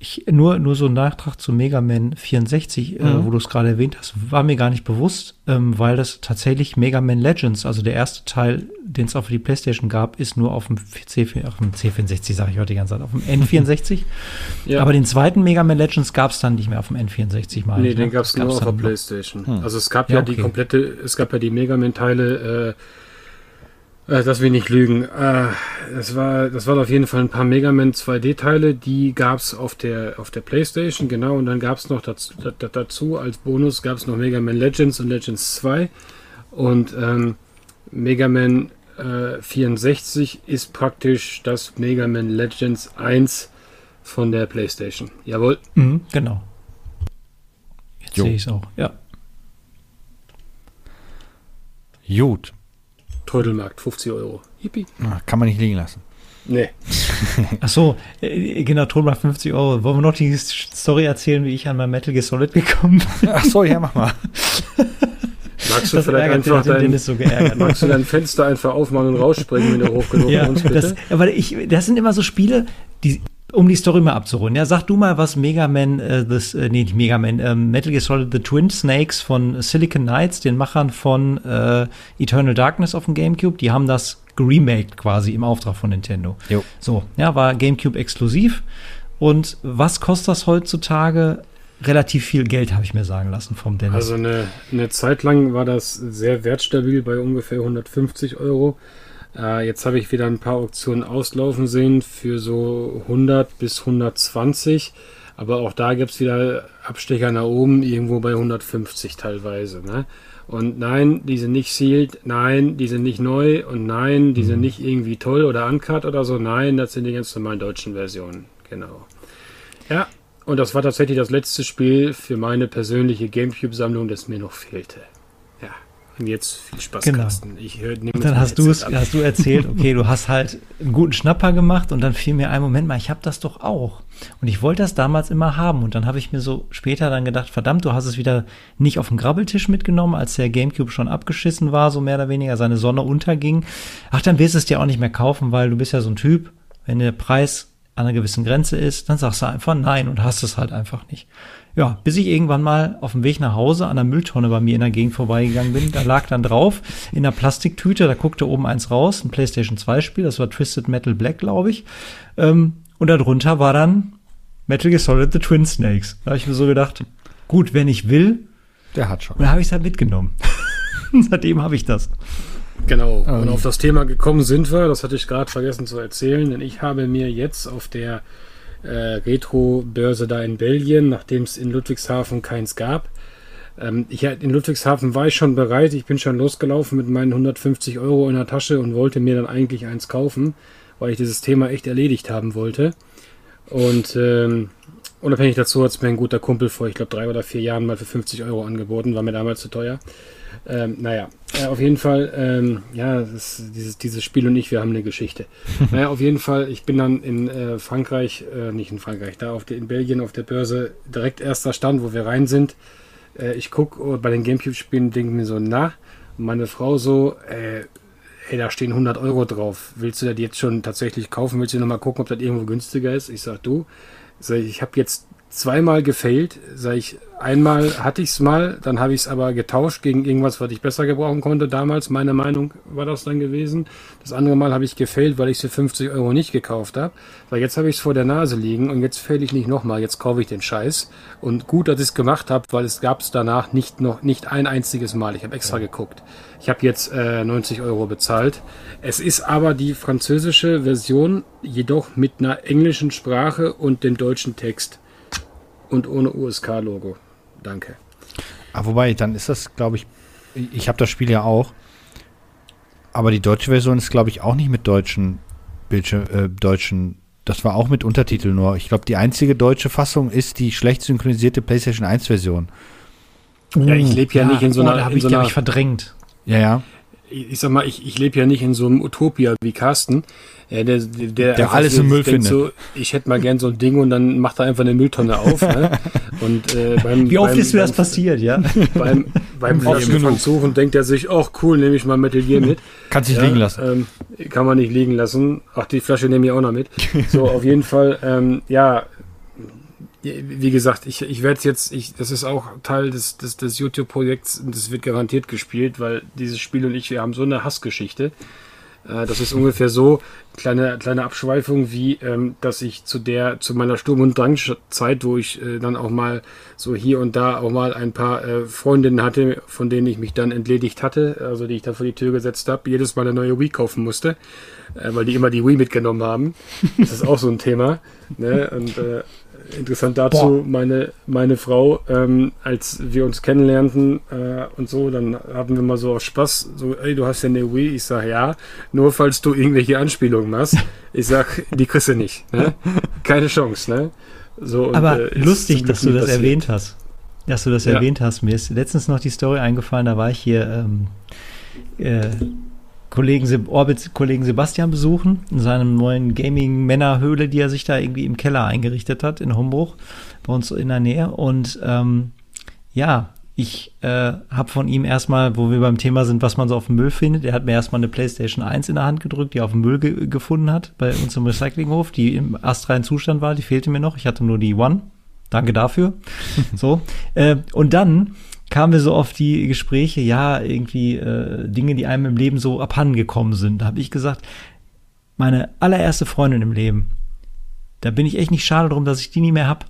Ich, nur, nur so ein Nachtrag zu Mega Man 64, äh, mhm. äh, wo du es gerade erwähnt hast, war mir gar nicht bewusst, ähm, weil das tatsächlich Mega Man Legends, also der erste Teil, den es auch für die PlayStation gab, ist nur auf dem, C, auf dem C64, sage ich heute die ganze Zeit, auf dem N64. ja. Aber den zweiten Mega Man Legends gab es dann nicht mehr auf dem N64, mal. Nee, ne? den gab es nur auf der PlayStation. Hm. Also es gab ja, ja okay. die komplette, es gab ja die Mega Man-Teile, äh, äh, dass wir nicht lügen. Äh, das, war, das waren auf jeden Fall ein paar Mega Man 2D-Teile, die gab es auf der, auf der Playstation, genau. Und dann gab es noch dazu, dazu, als Bonus gab es noch Mega Man Legends und Legends 2. Und ähm, Mega Man äh, 64 ist praktisch das Mega Man Legends 1 von der Playstation. Jawohl. Mhm, genau. Jetzt sehe ich es auch, ja. Gut. Trödelmarkt, 50 Euro. Yippie. Kann man nicht liegen lassen. Nee. Ach so, äh, genau, Trödelmarkt 50 Euro. Wollen wir noch die Story erzählen, wie ich an mein Metal Gear Solid gekommen bin? Ach so, ja, mach mal. Magst du das vielleicht einfach dein, so magst du dein Fenster einfach aufmachen und rausspringen, wenn du hoch genug ja, uns, bitte? Das, aber ich, das sind immer so Spiele, die, um die Story mal abzurunden, ja, sag du mal, was Mega Man, äh, das, äh, nee, nicht Mega Man, äh, Metal Gear Solid The Twin Snakes von Silicon Knights, den Machern von äh, Eternal Darkness auf dem GameCube, die haben das geremaked quasi im Auftrag von Nintendo. Jo. So, ja, war GameCube exklusiv. Und was kostet das heutzutage? Relativ viel Geld, habe ich mir sagen lassen vom Dennis. Also eine, eine Zeit lang war das sehr wertstabil bei ungefähr 150 Euro. Äh, jetzt habe ich wieder ein paar Auktionen auslaufen sehen für so 100 bis 120. Aber auch da gibt es wieder Abstecher nach oben, irgendwo bei 150 teilweise. Ne? Und nein, die sind nicht sealed, nein, die sind nicht neu und nein, die sind mhm. nicht irgendwie toll oder uncut oder so. Nein, das sind die ganz normalen deutschen Versionen. Genau. Ja, und das war tatsächlich das letzte Spiel für meine persönliche Gamecube-Sammlung, das mir noch fehlte. Und jetzt viel Spaß, genau. Carsten. Ich hör, und dann hast du es, hast du erzählt, okay, du hast halt einen guten Schnapper gemacht und dann fiel mir ein Moment mal, ich habe das doch auch. Und ich wollte das damals immer haben. Und dann habe ich mir so später dann gedacht, verdammt, du hast es wieder nicht auf den Grabbeltisch mitgenommen, als der Gamecube schon abgeschissen war, so mehr oder weniger, seine Sonne unterging. Ach, dann wirst du es dir auch nicht mehr kaufen, weil du bist ja so ein Typ, wenn der Preis an einer gewissen Grenze ist, dann sagst du einfach nein und hast es halt einfach nicht. Ja, bis ich irgendwann mal auf dem Weg nach Hause an der Mülltonne bei mir in der Gegend vorbeigegangen bin. Da lag dann drauf in einer Plastiktüte, da guckte oben eins raus, ein PlayStation 2 Spiel, das war Twisted Metal Black, glaube ich. Ähm, und darunter war dann Metal Gear Solid The Twin Snakes. Da habe ich mir so gedacht, gut, wenn ich will, der hat schon. Und da habe ich es halt mitgenommen. Seitdem habe ich das. Genau. Und auf das Thema gekommen sind wir, das hatte ich gerade vergessen zu erzählen, denn ich habe mir jetzt auf der äh, Retro-Börse da in Belgien, nachdem es in Ludwigshafen keins gab, ähm, ich, in Ludwigshafen war ich schon bereit, ich bin schon losgelaufen mit meinen 150 Euro in der Tasche und wollte mir dann eigentlich eins kaufen, weil ich dieses Thema echt erledigt haben wollte. Und ähm, unabhängig dazu hat es mir ein guter Kumpel vor, ich glaube, drei oder vier Jahren mal für 50 Euro angeboten, war mir damals zu teuer. Ähm, naja, äh, auf jeden Fall, ähm, ja, das, dieses, dieses Spiel und ich, wir haben eine Geschichte. naja, auf jeden Fall, ich bin dann in äh, Frankreich, äh, nicht in Frankreich, da auf der, in Belgien auf der Börse direkt erster Stand, wo wir rein sind. Äh, ich gucke bei den Gamecube-Spielen denke mir so, na, meine Frau so, äh, ey, da stehen 100 Euro drauf. Willst du das jetzt schon tatsächlich kaufen? Willst du nochmal gucken, ob das irgendwo günstiger ist? Ich sag, du, ich habe jetzt zweimal gefailt. Sag ich, einmal hatte ich es mal, dann habe ich es aber getauscht gegen irgendwas, was ich besser gebrauchen konnte damals. Meine Meinung war das dann gewesen. Das andere Mal habe ich gefailt, weil ich es für 50 Euro nicht gekauft habe. Weil jetzt habe ich es vor der Nase liegen und jetzt fail ich nicht nochmal. Jetzt kaufe ich den Scheiß. Und gut, dass ich es gemacht habe, weil es gab es danach nicht noch nicht ein einziges Mal. Ich habe extra geguckt. Ich habe jetzt äh, 90 Euro bezahlt. Es ist aber die französische Version, jedoch mit einer englischen Sprache und dem deutschen Text und ohne USK-Logo. Danke. Ah, wobei, dann ist das, glaube ich, ich habe das Spiel ja auch, aber die deutsche Version ist, glaube ich, auch nicht mit deutschen Bildschirm, äh, deutschen, das war auch mit Untertiteln nur. Ich glaube, die einzige deutsche Fassung ist die schlecht synchronisierte PlayStation 1 Version. Ja, ich lebe ja, ja, nicht in so einer. Oh, habe ich, so einer, ich verdrängt. Ja, ja. Ich, ich sag mal, ich, ich lebe ja nicht in so einem Utopia wie Carsten. Ja, der, der, der alles im Müll findet. So, ich hätte mal gern so ein Ding und dann macht er einfach eine Mülltonne auf. ne? und, äh, beim, Wie oft beim, ist mir das passiert, ja? Beim, beim Flaschenpfand denkt er sich, ach cool, nehme ich mal Metal Gear mit. Kannst dich ja, liegen lassen. Ähm, kann man nicht liegen lassen. Ach, die Flasche nehme ich auch noch mit. So, auf jeden Fall, ähm, ja, wie gesagt, ich, ich werde jetzt, ich, das ist auch Teil des, des, des YouTube-Projekts und das wird garantiert gespielt, weil dieses Spiel und ich, wir haben so eine Hassgeschichte. Äh, das ist ungefähr so, kleine, kleine Abschweifung, wie ähm, dass ich zu der, zu meiner Sturm- und Drangzeit, wo ich äh, dann auch mal so hier und da auch mal ein paar äh, Freundinnen hatte, von denen ich mich dann entledigt hatte, also die ich dann vor die Tür gesetzt habe, jedes Mal eine neue Wii kaufen musste, äh, weil die immer die Wii mitgenommen haben. Das ist auch so ein Thema. Ne? Und äh, interessant dazu, meine, meine Frau, ähm, als wir uns kennenlernten äh, und so, dann hatten wir mal so auf Spaß, so, ey, du hast ja eine Wii. Ich sag, ja, nur falls du irgendwelche Anspielungen machst. Ich sag, die kriegst du nicht. Ne? Keine Chance, ne? So, und, Aber äh, lustig, dass du das passiert. erwähnt hast. Dass du das ja. erwähnt hast. Mir ist letztens noch die Story eingefallen, da war ich hier ähm, äh, Kollegen, Orbit-Kollegen Sebastian besuchen, in seinem neuen Gaming-Männerhöhle, die er sich da irgendwie im Keller eingerichtet hat, in Hombruch, bei uns in der Nähe. Und ähm, ja, ich äh, habe von ihm erstmal, wo wir beim Thema sind, was man so auf dem Müll findet, er hat mir erstmal eine PlayStation 1 in der Hand gedrückt, die er auf dem Müll ge gefunden hat, bei uns im Recyclinghof, die im astreinen Zustand war, die fehlte mir noch. Ich hatte nur die One. Danke dafür. so. Äh, und dann kamen wir so auf die Gespräche, ja, irgendwie äh, Dinge, die einem im Leben so abhanden gekommen sind. Da habe ich gesagt, meine allererste Freundin im Leben, da bin ich echt nicht schade drum, dass ich die nie mehr hab.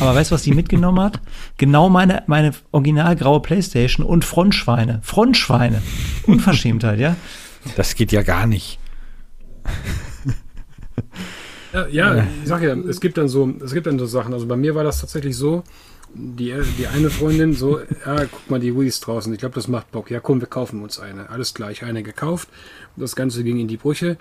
Aber weißt du, was die mitgenommen hat? Genau meine, meine original graue Playstation und Frontschweine. Frontschweine. Unverschämtheit, ja? Das geht ja gar nicht. Ja, ja, ich sag ja, es gibt dann so, es gibt dann so Sachen. Also bei mir war das tatsächlich so, die, die eine Freundin so, ja, guck mal, die Wii ist draußen, ich glaube, das macht Bock. Ja, komm, wir kaufen uns eine. Alles gleich, eine gekauft. Das Ganze ging in die Brüche.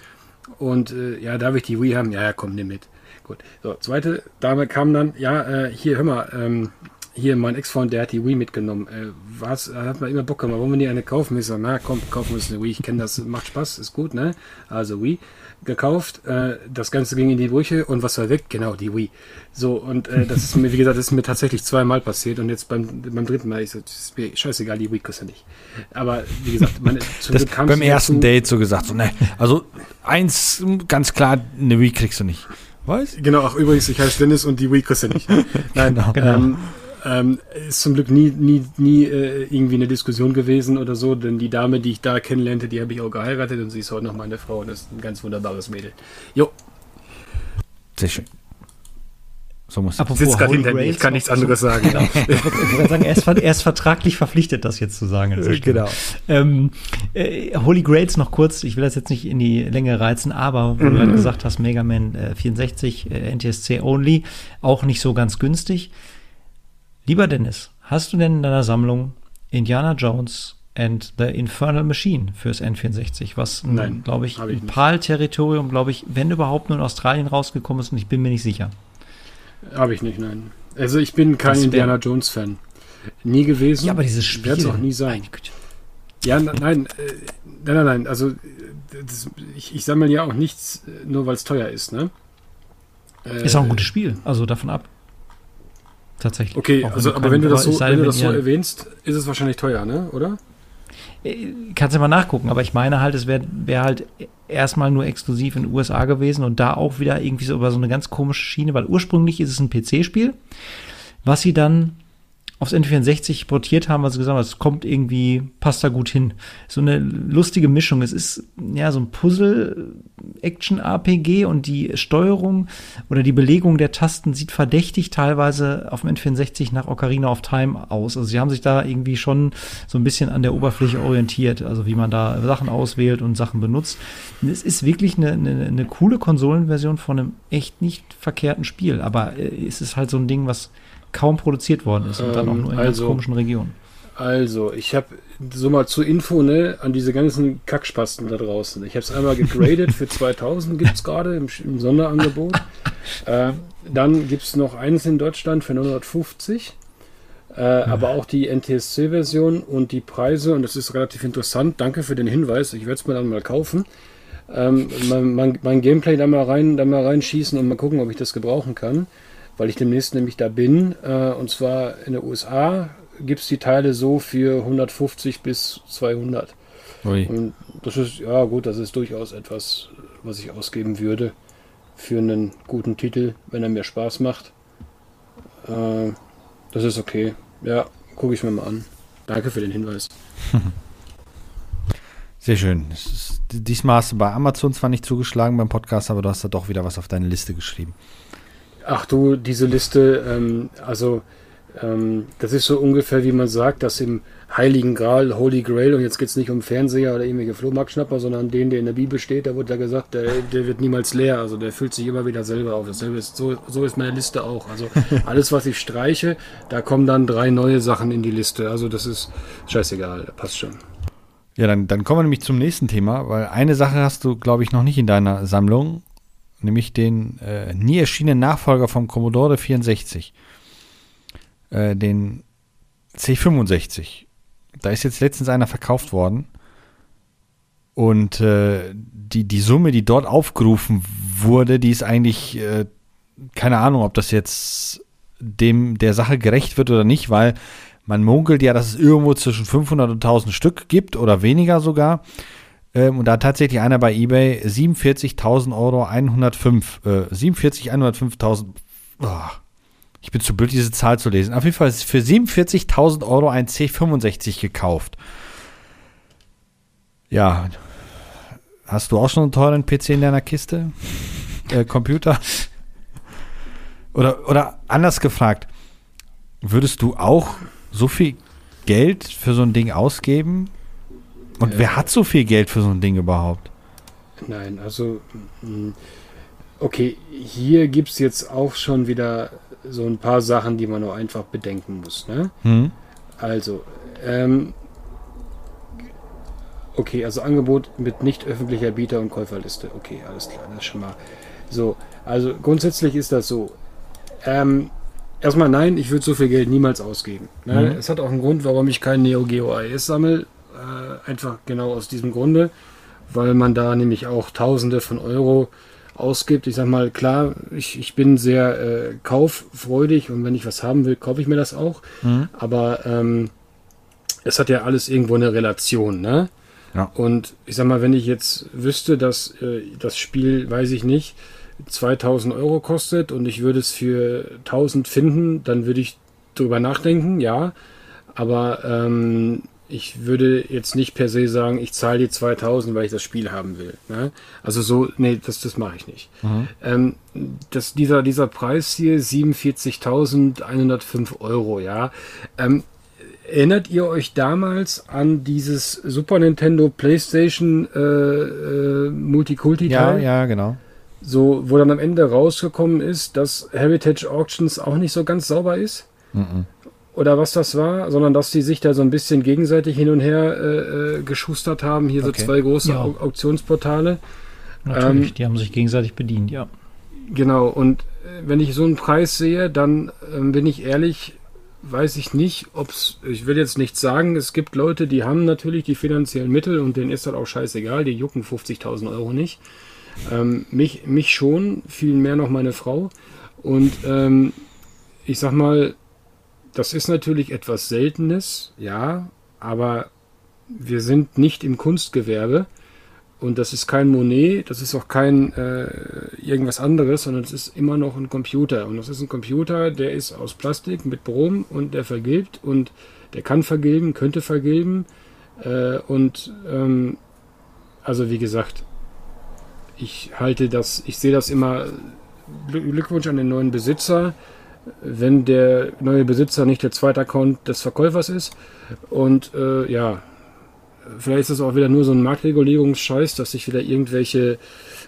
Und äh, ja, darf ich die Wii haben? Ja, ja, komm, nimm mit. Gut. So, zweite Dame kam dann, ja, äh, hier, hör mal, ähm, hier, mein Ex-Freund, der hat die Wii mitgenommen. Äh, was, hat man immer Bock gemacht. Wollen wir nie eine kaufen? Ich sage, na komm, kaufen wir uns eine Wii. Ich kenne das, macht Spaß, ist gut, ne? Also Wii gekauft. Äh, das Ganze ging in die Brüche und was war weg? Genau, die Wii. So, und äh, das ist mir, wie gesagt, das ist mir tatsächlich zweimal passiert und jetzt beim, beim dritten Mal, ich so, ist mir scheißegal, die Wii kostet nicht. Aber wie gesagt, meine, zum das beim ersten Date so gesagt, so, ne, also eins, ganz klar, eine Wii kriegst du nicht. Was? Genau, ach übrigens, ich heiße Dennis und die Wii kostet nicht. Nein, genau. Ähm, ähm, ist zum Glück nie, nie, nie äh, irgendwie eine Diskussion gewesen oder so, denn die Dame, die ich da kennenlernte, die habe ich auch geheiratet und sie ist heute noch meine Frau und ist ein ganz wunderbares Mädel. Jo. Sehr schön. So muss ich sitze gerade hinter mir, ich kann nichts anderes sagen. Genau. ich sagen, er ist, er ist, vertraglich verpflichtet, das jetzt zu sagen. Genau. Ähm, äh, Holy Grails noch kurz, ich will das jetzt nicht in die Länge reizen, aber wo mhm. du halt gesagt hast, Mega Man äh, 64, äh, NTSC only, auch nicht so ganz günstig. Lieber Dennis, hast du denn in deiner Sammlung Indiana Jones and the Infernal Machine fürs N64, was, glaube ich, ein PAL-Territorium, glaube ich, wenn überhaupt nur in Australien rausgekommen ist und ich bin mir nicht sicher. Habe ich nicht, nein. Also ich bin kein Indiana Jones Fan. Nie gewesen. Ja, aber dieses Spiel. Wird es auch nie sein. Ja, nein, nein, äh, nein, nein, Also das, ich, ich sammle ja auch nichts, äh, nur weil es teuer ist, ne? Ist auch ein gutes Spiel, also davon ab. Tatsächlich. Okay, also, aber wenn du das so, wenn du das so erwähnst, ist es wahrscheinlich teuer, ne? Oder? Äh, kannst du mal nachgucken, aber ich meine halt, es wäre wär halt erstmal nur exklusiv in den USA gewesen und da auch wieder irgendwie so über so eine ganz komische Schiene, weil ursprünglich ist es ein PC-Spiel, was sie dann aufs N64 portiert haben, weil sie gesagt haben, es kommt irgendwie, passt da gut hin. So eine lustige Mischung. Es ist ja so ein Puzzle-Action-RPG und die Steuerung oder die Belegung der Tasten sieht verdächtig teilweise auf dem N64 nach Ocarina of Time aus. Also sie haben sich da irgendwie schon so ein bisschen an der Oberfläche orientiert, also wie man da Sachen auswählt und Sachen benutzt. es ist wirklich eine, eine, eine coole Konsolenversion von einem echt nicht verkehrten Spiel, aber äh, es ist halt so ein Ding, was kaum produziert worden ist und ähm, dann auch nur in also, ganz komischen Regionen. Also, ich habe so mal zur Info, ne, an diese ganzen Kackspasten da draußen. Ich habe es einmal gegradet für 2000 gibt es gerade im, im, Sonderangebot. äh, dann gibt es noch eines in Deutschland für 950. Äh, ja. Aber auch die NTSC-Version und die Preise, und das ist relativ interessant. Danke für den Hinweis. Ich werde es mir dann mal kaufen. Ähm, mein, mein, mein, Gameplay da mal rein, da mal reinschießen und mal gucken, ob ich das gebrauchen kann weil ich demnächst nämlich da bin. Äh, und zwar in den USA gibt es die Teile so für 150 bis 200. Ui. Und das ist, ja gut, das ist durchaus etwas, was ich ausgeben würde für einen guten Titel, wenn er mir Spaß macht. Äh, das ist okay. Ja, gucke ich mir mal an. Danke für den Hinweis. Sehr schön. Ist, diesmal hast du bei Amazon zwar nicht zugeschlagen beim Podcast, aber du hast da doch wieder was auf deine Liste geschrieben. Ach du, diese Liste, ähm, also ähm, das ist so ungefähr, wie man sagt, dass im Heiligen Gral, Holy Grail, und jetzt geht es nicht um Fernseher oder irgendwelche Flohmarktschnapper, sondern den, der in der Bibel steht, da wurde ja gesagt, der, der wird niemals leer, also der füllt sich immer wieder selber auf. Dasselbe ist, so, so ist meine Liste auch. Also alles, was ich streiche, da kommen dann drei neue Sachen in die Liste. Also das ist scheißegal, passt schon. Ja, dann, dann kommen wir nämlich zum nächsten Thema, weil eine Sache hast du, glaube ich, noch nicht in deiner Sammlung nämlich den äh, nie erschienenen Nachfolger vom Commodore 64, äh, den C65. Da ist jetzt letztens einer verkauft worden. Und äh, die, die Summe, die dort aufgerufen wurde, die ist eigentlich, äh, keine Ahnung, ob das jetzt dem der Sache gerecht wird oder nicht, weil man munkelt ja, dass es irgendwo zwischen 500 und 1000 Stück gibt oder weniger sogar. Ähm, und da hat tatsächlich einer bei eBay 47.000 Euro 105, äh, 47, 105.000. Oh, ich bin zu blöd, diese Zahl zu lesen. Auf jeden Fall ist für 47.000 Euro ein C65 gekauft. Ja. Hast du auch schon einen teuren PC in deiner Kiste? Äh, Computer? Oder, oder anders gefragt, würdest du auch so viel Geld für so ein Ding ausgeben? Und äh, wer hat so viel Geld für so ein Ding überhaupt? Nein, also mm, okay, hier gibt es jetzt auch schon wieder so ein paar Sachen, die man nur einfach bedenken muss. Ne? Hm. Also, ähm, okay, also Angebot mit nicht öffentlicher Bieter- und Käuferliste. Okay, alles klar, das ist schon mal so. Also grundsätzlich ist das so. Ähm, erstmal nein, ich würde so viel Geld niemals ausgeben. Ne? Mhm. Es hat auch einen Grund, warum ich kein Neo Geo AES sammle. Äh, einfach genau aus diesem Grunde, weil man da nämlich auch Tausende von Euro ausgibt. Ich sag mal, klar, ich, ich bin sehr äh, kauffreudig und wenn ich was haben will, kaufe ich mir das auch. Mhm. Aber ähm, es hat ja alles irgendwo eine Relation, ne? Ja. Und ich sag mal, wenn ich jetzt wüsste, dass äh, das Spiel, weiß ich nicht, 2000 Euro kostet und ich würde es für 1000 finden, dann würde ich drüber nachdenken, ja. Aber ähm, ich würde jetzt nicht per se sagen, ich zahle die 2000, weil ich das Spiel haben will. Ne? Also so, nee, das, das mache ich nicht. Mhm. Ähm, das, dieser, dieser Preis hier, 47.105 Euro, ja. Ähm, erinnert ihr euch damals an dieses Super Nintendo PlayStation äh, äh, Multikulti-Teil? Ja, ja, genau. So, wo dann am Ende rausgekommen ist, dass Heritage Auctions auch nicht so ganz sauber ist? Mhm oder was das war, sondern dass die sich da so ein bisschen gegenseitig hin und her äh, äh geschustert haben. Hier okay. so zwei große ja. Auktionsportale. Natürlich, ähm, die haben sich gegenseitig bedient, ja. Genau, und äh, wenn ich so einen Preis sehe, dann äh, bin ich ehrlich, weiß ich nicht, ob es, ich will jetzt nichts sagen, es gibt Leute, die haben natürlich die finanziellen Mittel und denen ist das auch scheißegal, die jucken 50.000 Euro nicht. Ähm, mich, mich schon, viel mehr noch meine Frau. Und ähm, ich sag mal, das ist natürlich etwas Seltenes, ja, aber wir sind nicht im Kunstgewerbe und das ist kein Monet, das ist auch kein äh, irgendwas anderes, sondern es ist immer noch ein Computer. Und das ist ein Computer, der ist aus Plastik mit Brom und der vergilbt und der kann vergilben, könnte vergilben äh, und ähm, also wie gesagt, ich halte das, ich sehe das immer Glückwunsch an den neuen Besitzer wenn der neue Besitzer nicht der zweite Account des Verkäufers ist. Und äh, ja, vielleicht ist das auch wieder nur so ein Marktregulierungsscheiß, dass sich wieder irgendwelche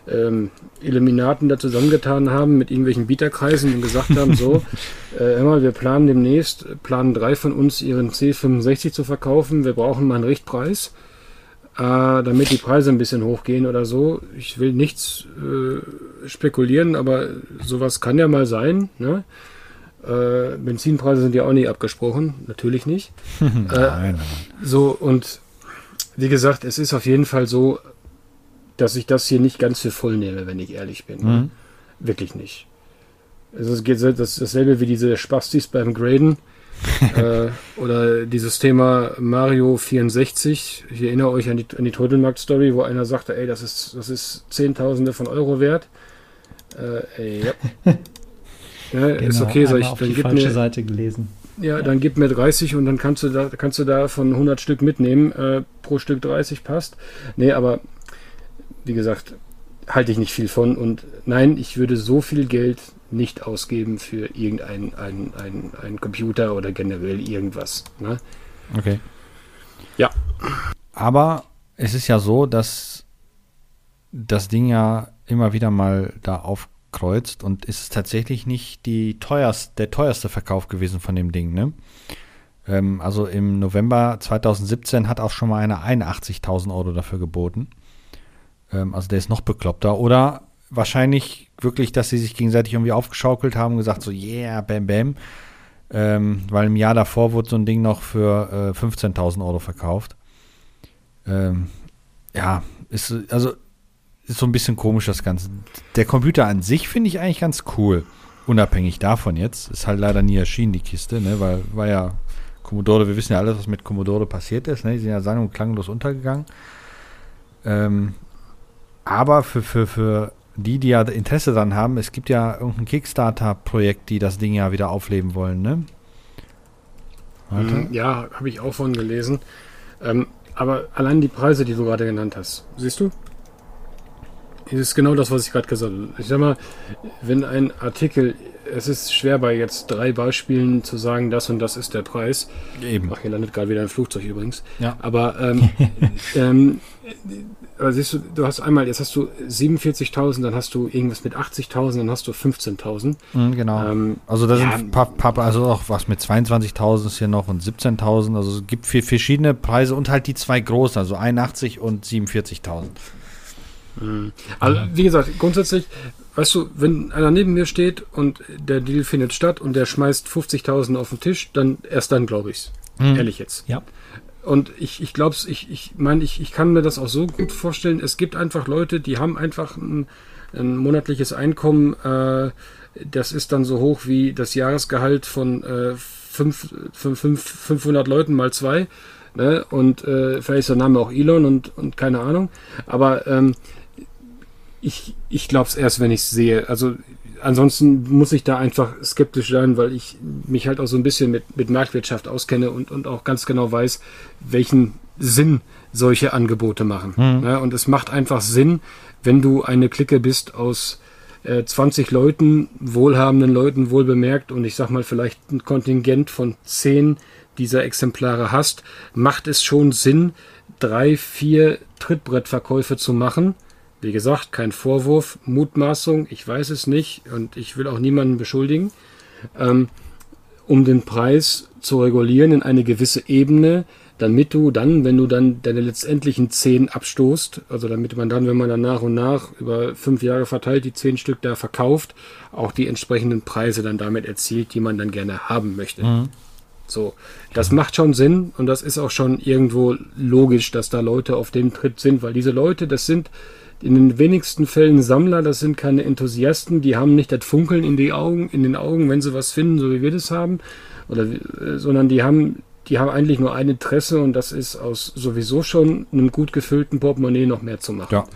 ähm, Illuminaten da zusammengetan haben mit irgendwelchen Bieterkreisen und gesagt haben, so, äh, mal, wir planen demnächst, planen drei von uns ihren C65 zu verkaufen, wir brauchen mal einen Richtpreis, äh, damit die Preise ein bisschen hochgehen oder so. Ich will nichts äh, spekulieren, aber sowas kann ja mal sein, ne? Äh, Benzinpreise sind ja auch nicht abgesprochen, natürlich nicht. nein, äh, nein. So, und wie gesagt, es ist auf jeden Fall so, dass ich das hier nicht ganz für voll nehme, wenn ich ehrlich bin. Mhm. Wirklich nicht. Es geht das, dasselbe wie diese Spastis beim Graden. äh, oder dieses Thema Mario 64. Ich erinnere euch an die, an die Trödelmarkt-Story, wo einer sagte, ey, das ist, das ist Zehntausende von Euro wert. Äh, ey, ja. Ja, genau, ist okay, sag ich. Dann die falsche mir, Seite gelesen. Ja, ja, dann gib mir 30 und dann kannst du da, kannst du da von 100 Stück mitnehmen. Äh, pro Stück 30 passt. Nee, aber wie gesagt, halte ich nicht viel von. Und nein, ich würde so viel Geld nicht ausgeben für irgendeinen ein, ein, ein Computer oder generell irgendwas. Ne? Okay. Ja. Aber es ist ja so, dass das Ding ja immer wieder mal da auf kreuzt und ist es tatsächlich nicht die teuerst, der teuerste Verkauf gewesen von dem Ding. Ne? Ähm, also im November 2017 hat auch schon mal einer 81.000 Euro dafür geboten. Ähm, also der ist noch bekloppter. Oder wahrscheinlich wirklich, dass sie sich gegenseitig irgendwie aufgeschaukelt haben und gesagt so, yeah, bam, bam. Ähm, weil im Jahr davor wurde so ein Ding noch für äh, 15.000 Euro verkauft. Ähm, ja, ist, also ist so ein bisschen komisch das Ganze. Der Computer an sich finde ich eigentlich ganz cool. Unabhängig davon jetzt. Ist halt leider nie erschienen, die Kiste, ne? Weil war ja Commodore, wir wissen ja alles, was mit Commodore passiert ist, ne? Die sind ja sang- und klanglos untergegangen. Ähm, aber für, für, für die, die ja Interesse daran haben, es gibt ja irgendein Kickstarter-Projekt, die das Ding ja wieder aufleben wollen, ne? Warte. Ja, habe ich auch von gelesen. Ähm, aber allein die Preise, die du gerade genannt hast, siehst du? Das ist genau das, was ich gerade gesagt habe. Ich sag mal, wenn ein Artikel, es ist schwer bei jetzt drei Beispielen zu sagen, das und das ist der Preis. Eben. Ach, hier landet gerade wieder ein Flugzeug übrigens. Ja. Aber, ähm, ähm, aber siehst du, du hast einmal, jetzt hast du 47.000, dann hast du irgendwas mit 80.000, dann hast du 15.000. Mhm, genau. Ähm, also da ja, sind paar, paar, also auch was mit 22.000 ist hier noch und 17.000. Also es gibt vier verschiedene Preise und halt die zwei großen, also 81 und 47.000. Mhm. Also, wie gesagt, grundsätzlich, weißt du, wenn einer neben mir steht und der Deal findet statt und der schmeißt 50.000 auf den Tisch, dann erst dann glaube ich's. Mhm. Ehrlich jetzt. Ja. Und ich, ich glaube es, ich, ich meine, ich, ich kann mir das auch so gut vorstellen. Es gibt einfach Leute, die haben einfach ein, ein monatliches Einkommen, äh, das ist dann so hoch wie das Jahresgehalt von äh, fünf, fünf, fünf, 500 Leuten mal zwei. Ne? Und äh, vielleicht ist der Name auch Elon und, und keine Ahnung. Aber ähm, ich, ich glaube es erst, wenn ich es sehe. Also ansonsten muss ich da einfach skeptisch sein, weil ich mich halt auch so ein bisschen mit, mit Marktwirtschaft auskenne und, und auch ganz genau weiß, welchen Sinn solche Angebote machen. Mhm. Ja, und es macht einfach Sinn, wenn du eine Clique bist aus äh, 20 Leuten, wohlhabenden Leuten, wohl bemerkt, und ich sag mal vielleicht ein Kontingent von 10 dieser Exemplare hast, macht es schon Sinn, drei, vier Trittbrettverkäufe zu machen. Wie gesagt, kein Vorwurf, Mutmaßung, ich weiß es nicht und ich will auch niemanden beschuldigen, ähm, um den Preis zu regulieren in eine gewisse Ebene, damit du dann, wenn du dann deine letztendlichen zehn abstoßt, also damit man dann, wenn man dann nach und nach über fünf Jahre verteilt die zehn Stück da verkauft, auch die entsprechenden Preise dann damit erzielt, die man dann gerne haben möchte. Mhm. So, das macht schon Sinn und das ist auch schon irgendwo logisch, dass da Leute auf dem Tritt sind, weil diese Leute, das sind in den wenigsten Fällen Sammler, das sind keine Enthusiasten, die haben nicht das Funkeln in die Augen, in den Augen, wenn sie was finden, so wie wir das haben, oder, äh, sondern die haben die haben eigentlich nur ein Interesse und das ist aus sowieso schon einem gut gefüllten Portemonnaie noch mehr zu machen. Ja.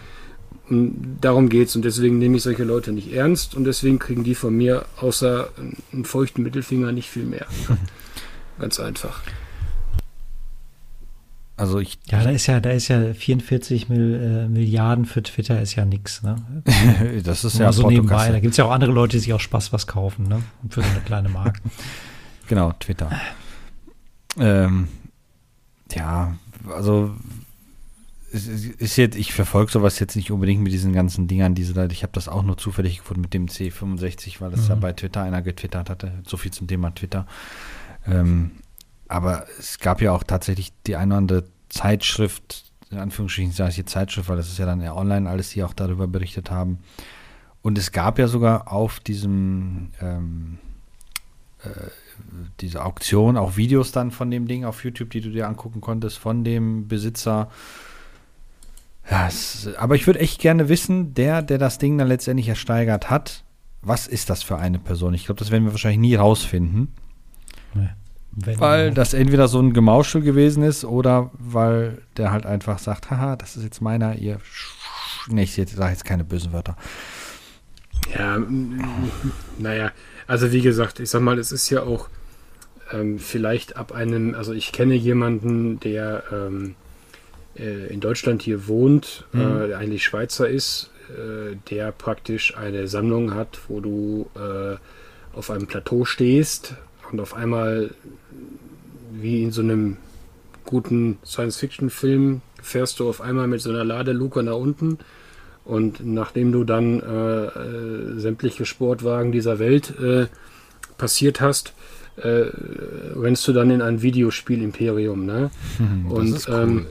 Und darum geht's und deswegen nehme ich solche Leute nicht ernst und deswegen kriegen die von mir außer einen feuchten Mittelfinger nicht viel mehr. Ganz einfach. Also ich. Ja, da ist ja, da ist ja 44 Mil, äh, Milliarden für Twitter ist ja nichts, ne? das ist ja so nebenbei. Da gibt es ja auch andere Leute, die sich auch Spaß was kaufen, ne? Für so eine kleine Marke. genau, Twitter. Ähm, ja, also ist jetzt, ich verfolge sowas jetzt nicht unbedingt mit diesen ganzen Dingern, diese Leute. Ich habe das auch nur zufällig gefunden mit dem C65, weil das mhm. ja bei Twitter einer getwittert hatte. So viel zum Thema Twitter. Ähm, aber es gab ja auch tatsächlich die eine oder andere Zeitschrift, in Anführungsstrichen sage ich hier Zeitschrift, weil das ist ja dann ja online alles, die auch darüber berichtet haben. Und es gab ja sogar auf diesem ähm, äh, diese Auktion, auch Videos dann von dem Ding auf YouTube, die du dir angucken konntest, von dem Besitzer. Ja, es, aber ich würde echt gerne wissen, der, der das Ding dann letztendlich ersteigert hat, was ist das für eine Person? Ich glaube, das werden wir wahrscheinlich nie rausfinden. Nee. Weil das entweder so ein Gemauschel gewesen ist oder weil der halt einfach sagt, haha, das ist jetzt meiner, ihr. Ne, ich sage jetzt keine bösen Wörter. Ja, naja, also wie gesagt, ich sag mal, es ist ja auch ähm, vielleicht ab einem, also ich kenne jemanden, der ähm, äh, in Deutschland hier wohnt, mhm. äh, der eigentlich Schweizer ist, äh, der praktisch eine Sammlung hat, wo du äh, auf einem Plateau stehst und auf einmal wie in so einem guten Science-Fiction-Film fährst du auf einmal mit so einer Ladeluke nach unten und nachdem du dann äh, äh, sämtliche Sportwagen dieser Welt äh, passiert hast, äh, rennst du dann in ein Videospiel-Imperium. Ne? Hm, und das ist, cool. ähm,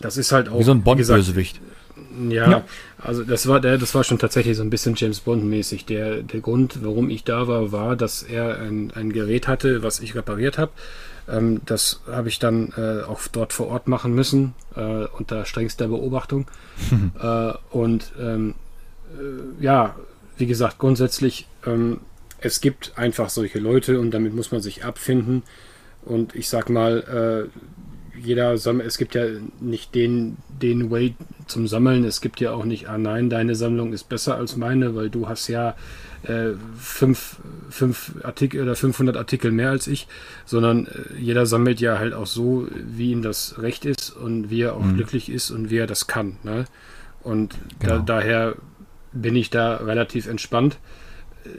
das ist halt auch. Wie so ein Bond-Bösewicht. Ja, ja, also das war der, das war schon tatsächlich so ein bisschen James Bond-mäßig. Der, der Grund, warum ich da war, war, dass er ein, ein Gerät hatte, was ich repariert habe. Ähm, das habe ich dann äh, auch dort vor Ort machen müssen, äh, unter strengster Beobachtung. äh, und ähm, äh, ja, wie gesagt, grundsätzlich ähm, es gibt einfach solche Leute und damit muss man sich abfinden. Und ich sag mal, äh, jeder Sammler, es gibt ja nicht den, den Way zum Sammeln. Es gibt ja auch nicht, ah nein, deine Sammlung ist besser als meine, weil du hast ja äh, fünf, fünf Artikel oder 500 Artikel mehr als ich, sondern äh, jeder sammelt ja halt auch so, wie ihm das recht ist und wie er auch mhm. glücklich ist und wie er das kann. Ne? Und genau. da, daher bin ich da relativ entspannt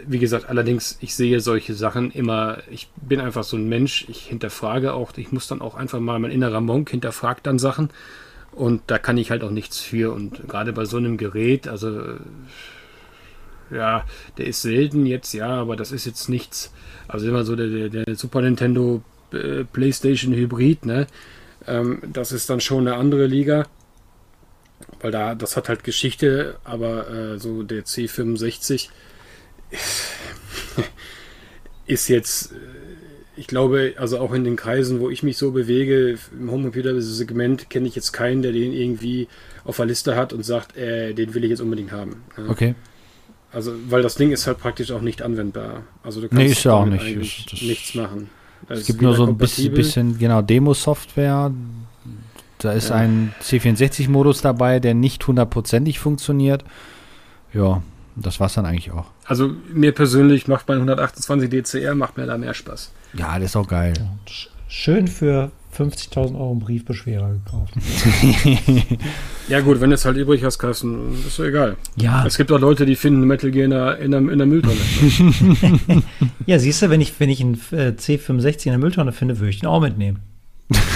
wie gesagt, allerdings, ich sehe solche Sachen immer, ich bin einfach so ein Mensch, ich hinterfrage auch, ich muss dann auch einfach mal, mein innerer Monk hinterfragt dann Sachen und da kann ich halt auch nichts für und gerade bei so einem Gerät, also ja, der ist selten jetzt, ja, aber das ist jetzt nichts, also immer so der, der, Super Nintendo äh, Playstation Hybrid, ne, ähm, das ist dann schon eine andere Liga, weil da, das hat halt Geschichte, aber äh, so der C65, ist jetzt, äh, ich glaube, also auch in den Kreisen, wo ich mich so bewege, im Homecomputer-Segment kenne ich jetzt keinen, der den irgendwie auf der Liste hat und sagt, äh, den will ich jetzt unbedingt haben. Okay. Also, weil das Ding ist halt praktisch auch nicht anwendbar. Also du kannst nee, ist ja auch nicht. Das nichts machen. Das es gibt nur so ein bisschen, bisschen genau, Demo-Software. Da ist ja. ein C64-Modus dabei, der nicht hundertprozentig funktioniert. Ja, das war es dann eigentlich auch. Also mir persönlich macht mein 128 DCR macht mir da mehr Spaß. Ja, das ist auch geil. Schön für 50.000 Euro einen Briefbeschwerer gekauft. Ja gut, wenn du es halt übrig hast, Carsten, ist doch egal. Ja, Es gibt auch Leute, die finden Metal Gear in der, in der, in der Mülltonne. ja siehst du, wenn ich, wenn ich einen äh, C65 in der Mülltonne finde, würde ich den auch mitnehmen.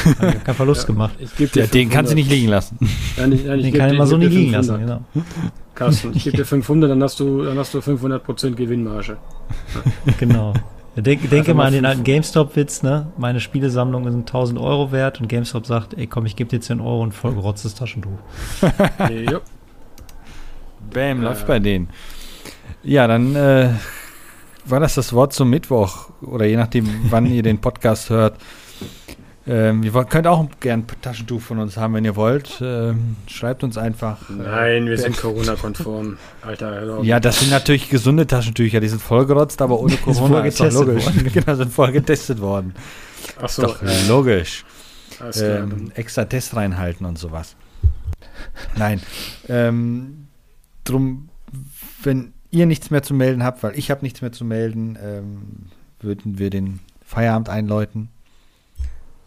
Ich keinen Verlust gemacht. Ich geb dir Ja, den kannst du 500. nicht liegen lassen. Nein, ich, nein, ich Den geb kann mal so dir liegen lassen, 500. genau. Carsten, ich gebe dir 500, dann hast du, dann hast du 500% Gewinnmarge. genau. Denk, denke mal mal an den alten GameStop-Witz, ne? Meine Spielesammlungen sind 1000 Euro wert und GameStop sagt, ey komm, ich gebe dir 10 Euro und vollgerotztes Taschentuch. Jo. Bam, Äh. läuft bei denen. Ja, dann äh, war das das Wort zum Mittwoch oder je nachdem, wann ihr den Podcast hört. Ähm, ihr wollt- könnt auch gern ein Taschentuch von uns haben, wenn ihr wollt. Ähm, schreibt uns einfach. Nein, wir sind Corona-konform. Alter. Ja, das sind natürlich gesunde Taschentücher. Die sind vollgerotzt, aber ohne Corona. vorher ist doch getestet logisch. worden. genau, sind vorher getestet worden. Ach so, doch äh, logisch. ähm, extra Test reinhalten und sowas. Nein. Ähm, drum, wenn ihr nichts mehr zu melden habt, weil ich habe nichts mehr zu melden, ähm, würden wir den Feierabend einläuten.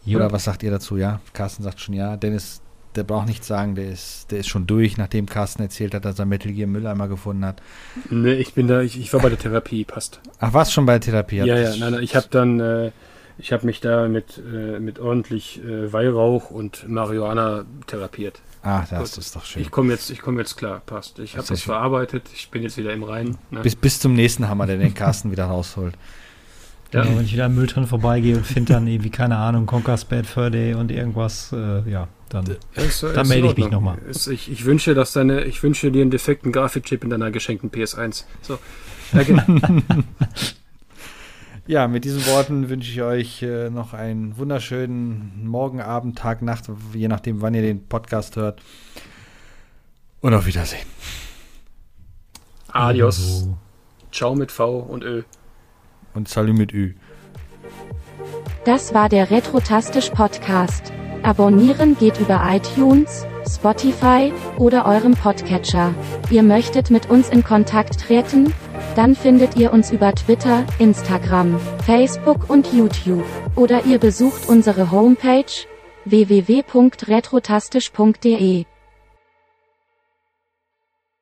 Jo. Oder was sagt ihr dazu? Ja, Carsten sagt schon ja. Dennis, der braucht nichts sagen, der ist, der ist schon durch, nachdem Carsten erzählt hat, dass er Metal Gear Mülleimer gefunden hat. Nee, ich bin da, ich, ich war bei der Therapie, passt. Ach, warst schon bei der Therapie? Ja, ja, nein, nein, ich habe dann, äh, ich habe mich da mit, äh, mit ordentlich äh, Weihrauch und Marihuana therapiert. Ach, das ist doch schön. Ich komme jetzt, ich komme jetzt klar, passt. Ich habe das schön. verarbeitet, ich bin jetzt wieder im Reinen. Ne? Bis, bis zum nächsten Hammer, der den Carsten wieder rausholt. Ja. Genau, wenn ich wieder am Mülltonnen vorbeigehe und finde dann irgendwie, keine Ahnung, Conker's Bad Fur Day und irgendwas, äh, ja, dann. Ist, Dann ist in melde ich mich nochmal. Ich, ich wünsche, dass deine, ich wünsche dir einen defekten Grafikchip in deiner geschenkten PS1. So, danke. Ja, mit diesen Worten wünsche ich euch äh, noch einen wunderschönen Morgen, Abend, Tag, Nacht, je nachdem, wann ihr den Podcast hört. Und auf Wiedersehen. Adios. Ciao mit V und Ö. Und Salut mit Ü. Das war der Retrotastisch Podcast. Abonnieren geht über iTunes, Spotify oder eurem Podcatcher. Ihr möchtet mit uns in Kontakt treten? Dann findet ihr uns über Twitter, Instagram, Facebook und YouTube. Oder ihr besucht unsere Homepage www.retrotastisch.de.